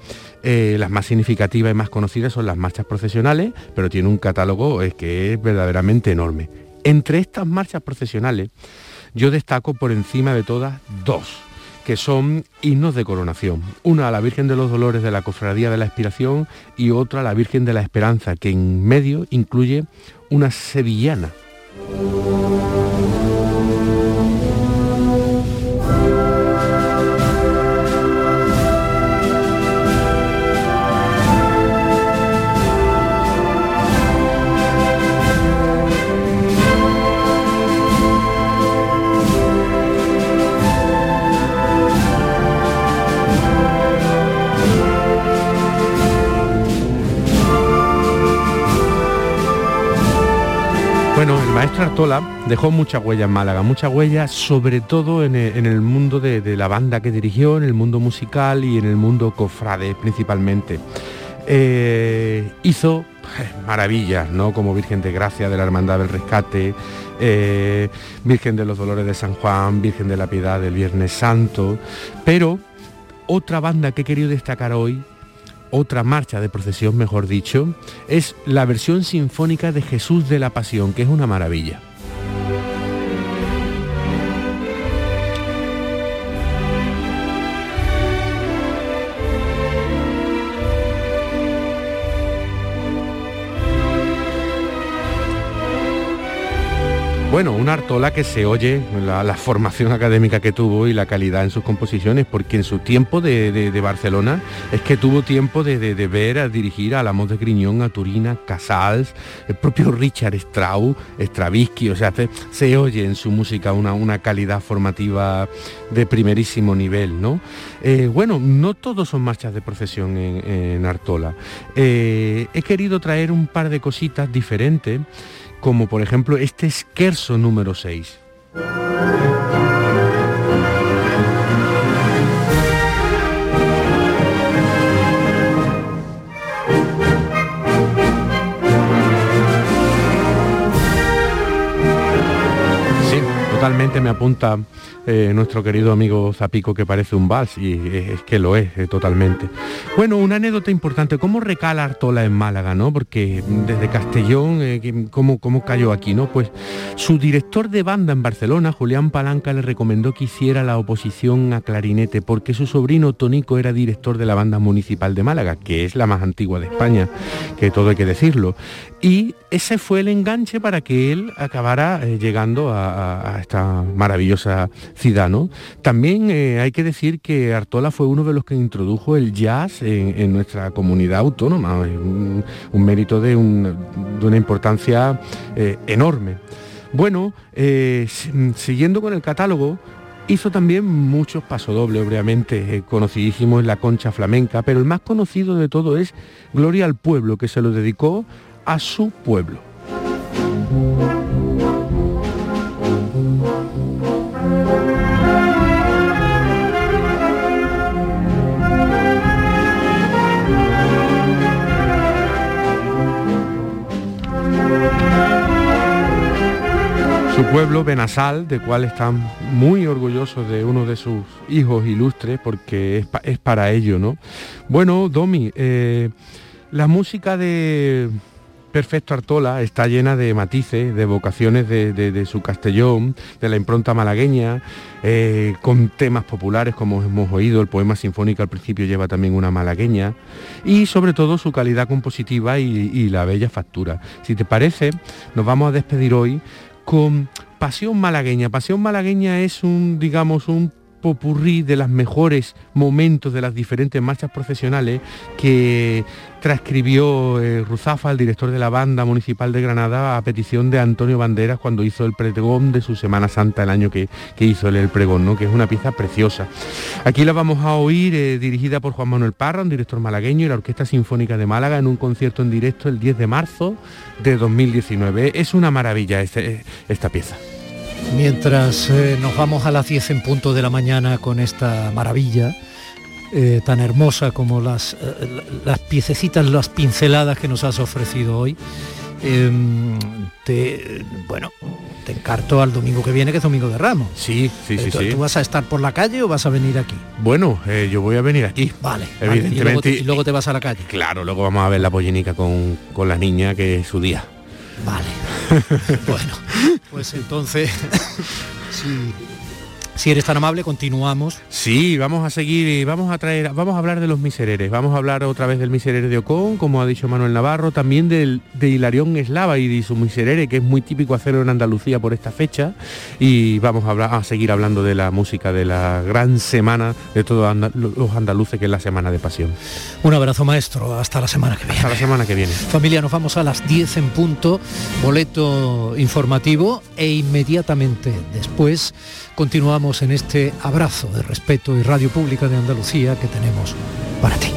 Eh, las más significativas y más conocidas son las marchas procesionales, pero tiene un catálogo eh, que es verdaderamente enorme. Entre estas marchas procesionales, yo destaco por encima de todas dos que son himnos de coronación. Una a la Virgen de los Dolores de la Cofradía de la Expiración y otra a la Virgen de la Esperanza, que en medio incluye una sevillana. Artola dejó mucha huella en Málaga, mucha huella sobre todo en el, mundo de, la banda que dirigió, en el mundo musical y en el mundo cofrade principalmente. Eh, hizo eh, maravillas, ¿no? Como Virgen de Gracia de la Hermandad del Rescate, eh, Virgen de los Dolores de San Juan, Virgen de la Piedad del Viernes Santo, pero otra banda que he querido destacar hoy otra marcha de procesión, mejor dicho, es la versión sinfónica de Jesús de la Pasión, que es una maravilla. Bueno, una Artola que se oye, la, formación académica que tuvo y la calidad en sus composiciones, porque en su tiempo de, Barcelona es que tuvo tiempo de, ver, a dirigir a la de Griñón, a Turina, Casals, el propio Richard Strauss, Stravinsky, o sea, se, oye en su música una, una, calidad formativa de primerísimo nivel, ¿no? Eh, bueno, no todos son marchas de procesión en, Artola. Eh, he querido traer un par de cositas diferentes como por ejemplo este esquerzo número 6. Totalmente me apunta eh, nuestro querido amigo Zapico que parece un vals y es que lo es eh, totalmente. Bueno, una anécdota importante, ¿cómo recala Artola en Málaga, no? Porque desde Castellón, eh, ¿cómo, ¿cómo, cayó aquí, no? Pues su director de banda en Barcelona, Julián Palanca, le recomendó que hiciera la oposición a clarinete porque su sobrino Tónico era director de la banda municipal de Málaga, que es la más antigua de España, que todo hay que decirlo. Y ese fue el enganche para que él acabara llegando a, a esta maravillosa Cidano. También eh, hay que decir que Artola fue uno de los que introdujo el jazz en, nuestra comunidad autónoma, un, mérito de, una importancia eh, enorme. Bueno, eh, siguiendo con el catálogo, hizo también muchos pasodobles, obviamente, conocidísimos en la concha flamenca, pero el más conocido de todo es Gloria al Pueblo, que se lo dedicó a su pueblo. Su pueblo, Benasal, de cual están muy orgullosos de uno de sus hijos ilustres, porque es, para ello, ¿no? Bueno, Domi, eh, la música de Perfecto Artola está llena de matices, de vocaciones de, su Castellón, de la impronta malagueña, eh, con temas populares como hemos oído, el poema sinfónico al principio lleva también una malagueña, y sobre todo su calidad compositiva y, y la bella factura. Si te parece, nos vamos a despedir hoy con Pasión Malagueña. Pasión Malagueña es un, digamos, un popurrí de los mejores momentos de las diferentes marchas profesionales que transcribió eh, Ruzafa, el director de la banda municipal de Granada, a petición de Antonio Banderas cuando hizo el pregón de su Semana Santa el año que, hizo el, pregón, ¿no? que es una pieza preciosa. Aquí la vamos a oír eh, dirigida por Juan Manuel Parra, un director malagueño, y la Orquesta Sinfónica de Málaga en un concierto en directo el 10 de marzo de 2019. Es una maravilla este, esta pieza. Mientras eh, nos vamos a las 10 en punto de la mañana con esta maravilla, eh, tan hermosa como las, eh, las piececitas, las pinceladas que nos has ofrecido hoy. Em, te, bueno, te encarto al domingo que viene, que es Domingo de Ramos. Sí, sí, sí, ¿Tú, sí. ¿Tú vas a estar por la calle o vas a venir aquí? Bueno, eh, yo voy a venir aquí. Vale. vale, Evidentemente. Y, luego te, y luego te vas a la calle. Claro, luego vamos a ver la pollinica con, con la niña, que es su día. Vale. bueno, pues entonces, si, si eres tan amable, continuamos. Sí, vamos a seguir y vamos a traer, vamos a hablar de los misereres, vamos a hablar otra vez del miserere de Ocón, como ha dicho Manuel Navarro, también del, de Hilarión Eslava y de su miserere, que es muy típico hacerlo en Andalucía por esta fecha, y vamos a, hablar, a seguir hablando de la música de la gran semana de todos los andaluces, que es la Semana de Pasión. Un abrazo maestro, hasta la semana que viene. Hasta la semana que viene. Familia, nos vamos a las 10 en punto, boleto informativo e inmediatamente después continuamos en este abrazo de respeto y radio pública de Andalucía que tenemos para ti.